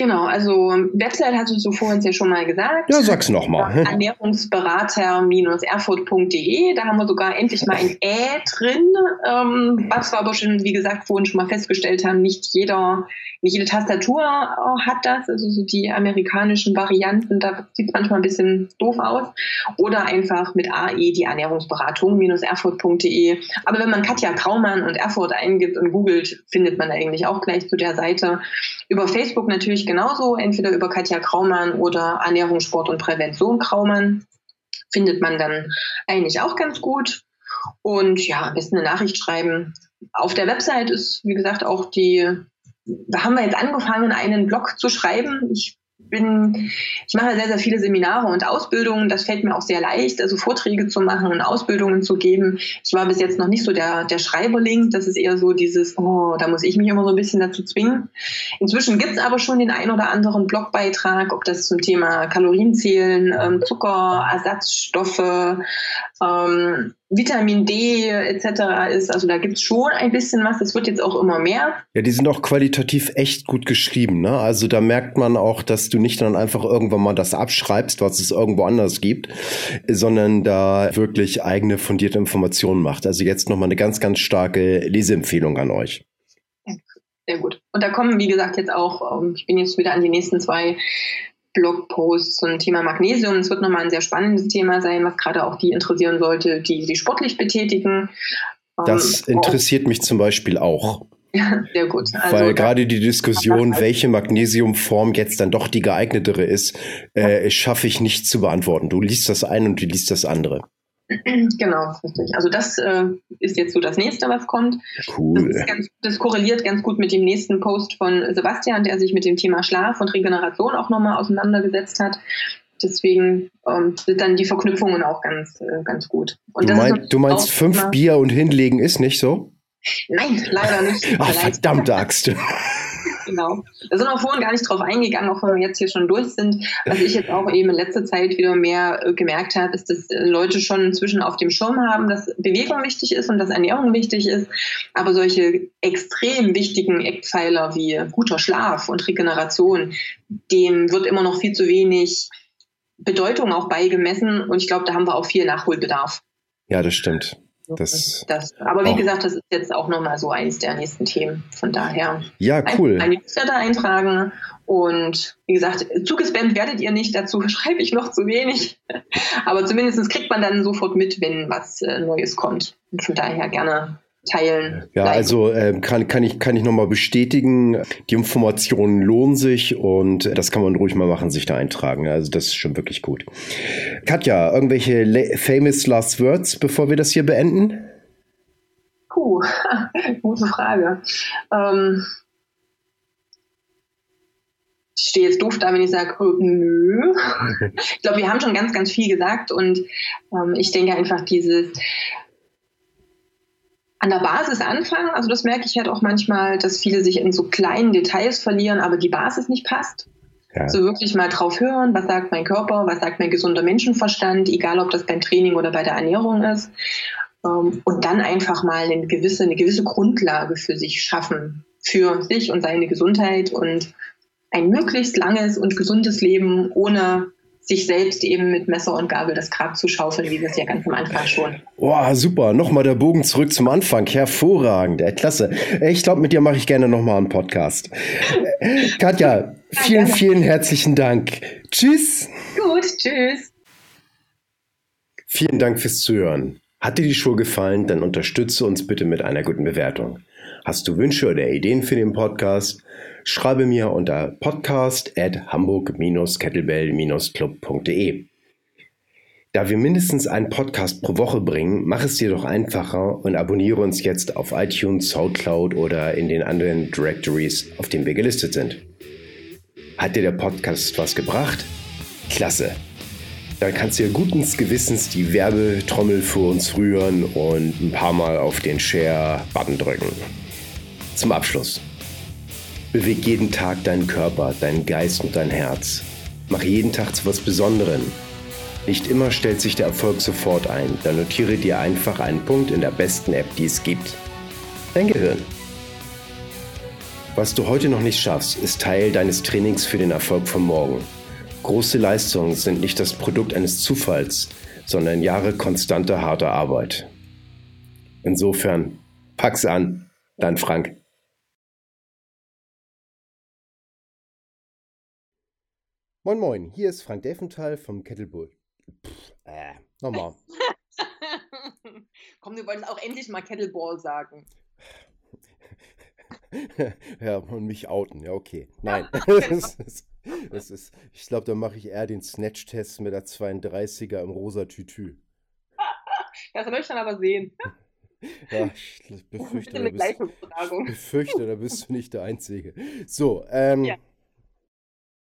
Genau, also Website hattest du vorhin ja schon mal gesagt. Ja, sag's nochmal. Ernährungsberater-erfurt.de. Da haben wir sogar endlich mal ein Ä drin, ähm, was wir aber schon, wie gesagt, vorhin schon mal festgestellt haben, nicht jeder, nicht jede Tastatur äh, hat das. Also so die amerikanischen Varianten, da sieht es manchmal ein bisschen doof aus. Oder einfach mit AE die Ernährungsberatung-erfurt.de. Aber wenn man Katja Kraumann und Erfurt eingibt und googelt, findet man eigentlich auch gleich zu der Seite. Über Facebook natürlich genauso, entweder über Katja Kraumann oder Ernährung, Sport und Prävention Kraumann. Findet man dann eigentlich auch ganz gut. Und ja, am besten eine Nachricht schreiben. Auf der Website ist, wie gesagt, auch die, da haben wir jetzt angefangen, einen Blog zu schreiben. Ich bin, ich mache sehr, sehr viele Seminare und Ausbildungen. Das fällt mir auch sehr leicht, also Vorträge zu machen und Ausbildungen zu geben. Ich war bis jetzt noch nicht so der, der Schreiberling. Das ist eher so dieses, oh, da muss ich mich immer so ein bisschen dazu zwingen. Inzwischen gibt es aber schon den ein oder anderen Blogbeitrag, ob das zum Thema Kalorienzählen, ähm, Zucker, Ersatzstoffe, ähm, Vitamin D etc. ist. Also da gibt es schon ein bisschen was. Das wird jetzt auch immer mehr. Ja, die sind auch qualitativ echt gut geschrieben. Ne? Also da merkt man auch, dass du nicht dann einfach irgendwann mal das abschreibst, was es irgendwo anders gibt, sondern da wirklich eigene fundierte Informationen macht. Also jetzt nochmal eine ganz, ganz starke Leseempfehlung an euch. Sehr gut. Und da kommen, wie gesagt, jetzt auch, ähm, ich bin jetzt wieder an die nächsten zwei Blogpost zum Thema Magnesium. Es wird nochmal ein sehr spannendes Thema sein, was gerade auch die interessieren sollte, die sich sportlich betätigen. Das ähm, interessiert mich zum Beispiel auch. Ja, sehr gut. Also, Weil gerade die Diskussion, welche Magnesiumform jetzt dann doch die geeignetere ist, äh, schaffe ich nicht zu beantworten. Du liest das eine und du liest das andere. Genau, richtig. Also das äh, ist jetzt so das nächste, was kommt. Cool. Das, ganz, das, korreliert ganz gut mit dem nächsten Post von Sebastian, der sich mit dem Thema Schlaf und Regeneration auch nochmal auseinandergesetzt hat. Deswegen ähm, sind dann die Verknüpfungen auch ganz, äh, ganz gut. Und du, mein, du meinst, fünf Bier und hinlegen ist nicht so? Nein, leider nicht. Ach, verdammte Axt. Genau. Da sind wir vorhin gar nicht drauf eingegangen, auch wenn wir jetzt hier schon durch sind. Was ich jetzt auch eben in letzter Zeit wieder mehr äh, gemerkt habe, ist, dass äh, Leute schon inzwischen auf dem Schirm haben, dass Bewegung wichtig ist und dass Ernährung wichtig ist. Aber solche extrem wichtigen Eckpfeiler wie guter Schlaf und Regeneration, dem wird immer noch viel zu wenig Bedeutung auch beigemessen. Und ich glaube, da haben wir auch viel Nachholbedarf. Ja, das stimmt. Das das, aber wie auch. gesagt, das ist jetzt auch nochmal so eins der nächsten Themen. Von daher. Ja, cool. Ein, ein Newsletter eintragen. Und wie gesagt, zugespammt werdet ihr nicht, dazu schreibe ich noch zu wenig. aber zumindest kriegt man dann sofort mit, wenn was äh, Neues kommt. Und von daher gerne teilen. Ja, liken. also äh, kann, kann ich, kann ich nochmal bestätigen, die Informationen lohnen sich und das kann man ruhig mal machen, sich da eintragen. Also das ist schon wirklich gut. Katja, irgendwelche famous last words, bevor wir das hier beenden? Puh, gute Frage. Ähm, ich stehe jetzt doof da, wenn ich sage, oh, nö. ich glaube, wir haben schon ganz, ganz viel gesagt und ähm, ich denke einfach dieses an der Basis anfangen. Also das merke ich halt auch manchmal, dass viele sich in so kleinen Details verlieren, aber die Basis nicht passt. Ja. So wirklich mal drauf hören, was sagt mein Körper, was sagt mein gesunder Menschenverstand, egal ob das beim Training oder bei der Ernährung ist. Ähm, und dann einfach mal eine gewisse, eine gewisse Grundlage für sich schaffen, für sich und seine Gesundheit und ein möglichst langes und gesundes Leben ohne sich selbst eben mit Messer und Gabel das Grab zu schaufeln, wie wir es ja ganz am Anfang schon. Boah, super. Nochmal der Bogen zurück zum Anfang. Hervorragend. Äh, klasse. Ich glaube, mit dir mache ich gerne nochmal einen Podcast. Katja, vielen, ja, vielen herzlichen Dank. Tschüss. Gut, tschüss. Vielen Dank fürs Zuhören. Hat dir die Show gefallen, dann unterstütze uns bitte mit einer guten Bewertung. Hast du Wünsche oder Ideen für den Podcast? schreibe mir unter podcast at hamburg-kettlebell-club.de. Da wir mindestens einen Podcast pro Woche bringen, mach es dir doch einfacher und abonniere uns jetzt auf iTunes, Soundcloud oder in den anderen Directories, auf denen wir gelistet sind. Hat dir der Podcast was gebracht? Klasse! Dann kannst du ja guten Gewissens die Werbetrommel für uns rühren und ein paar Mal auf den Share-Button drücken. Zum Abschluss. Beweg jeden Tag deinen Körper, deinen Geist und dein Herz. Mach jeden Tag zu was Besonderem. Nicht immer stellt sich der Erfolg sofort ein, dann notiere dir einfach einen Punkt in der besten App, die es gibt. Dein Gehirn. Was du heute noch nicht schaffst, ist Teil deines Trainings für den Erfolg von morgen. Große Leistungen sind nicht das Produkt eines Zufalls, sondern Jahre konstanter harter Arbeit. Insofern, pack's an, dein Frank. Moin Moin, hier ist Frank Delfenthal vom Kettlebull. Pff, äh, nochmal. Komm, du wolltest auch endlich mal Kettleball sagen. ja, und mich outen, ja, okay. Nein. das ist, das ist, ich glaube, da mache ich eher den Snatch-Test mit der 32er im rosa Tütü. Das möchte ich dann aber sehen. Ja, ich befürchte, da bist, ich befürchte, da bist du nicht der Einzige. So, ähm, ja.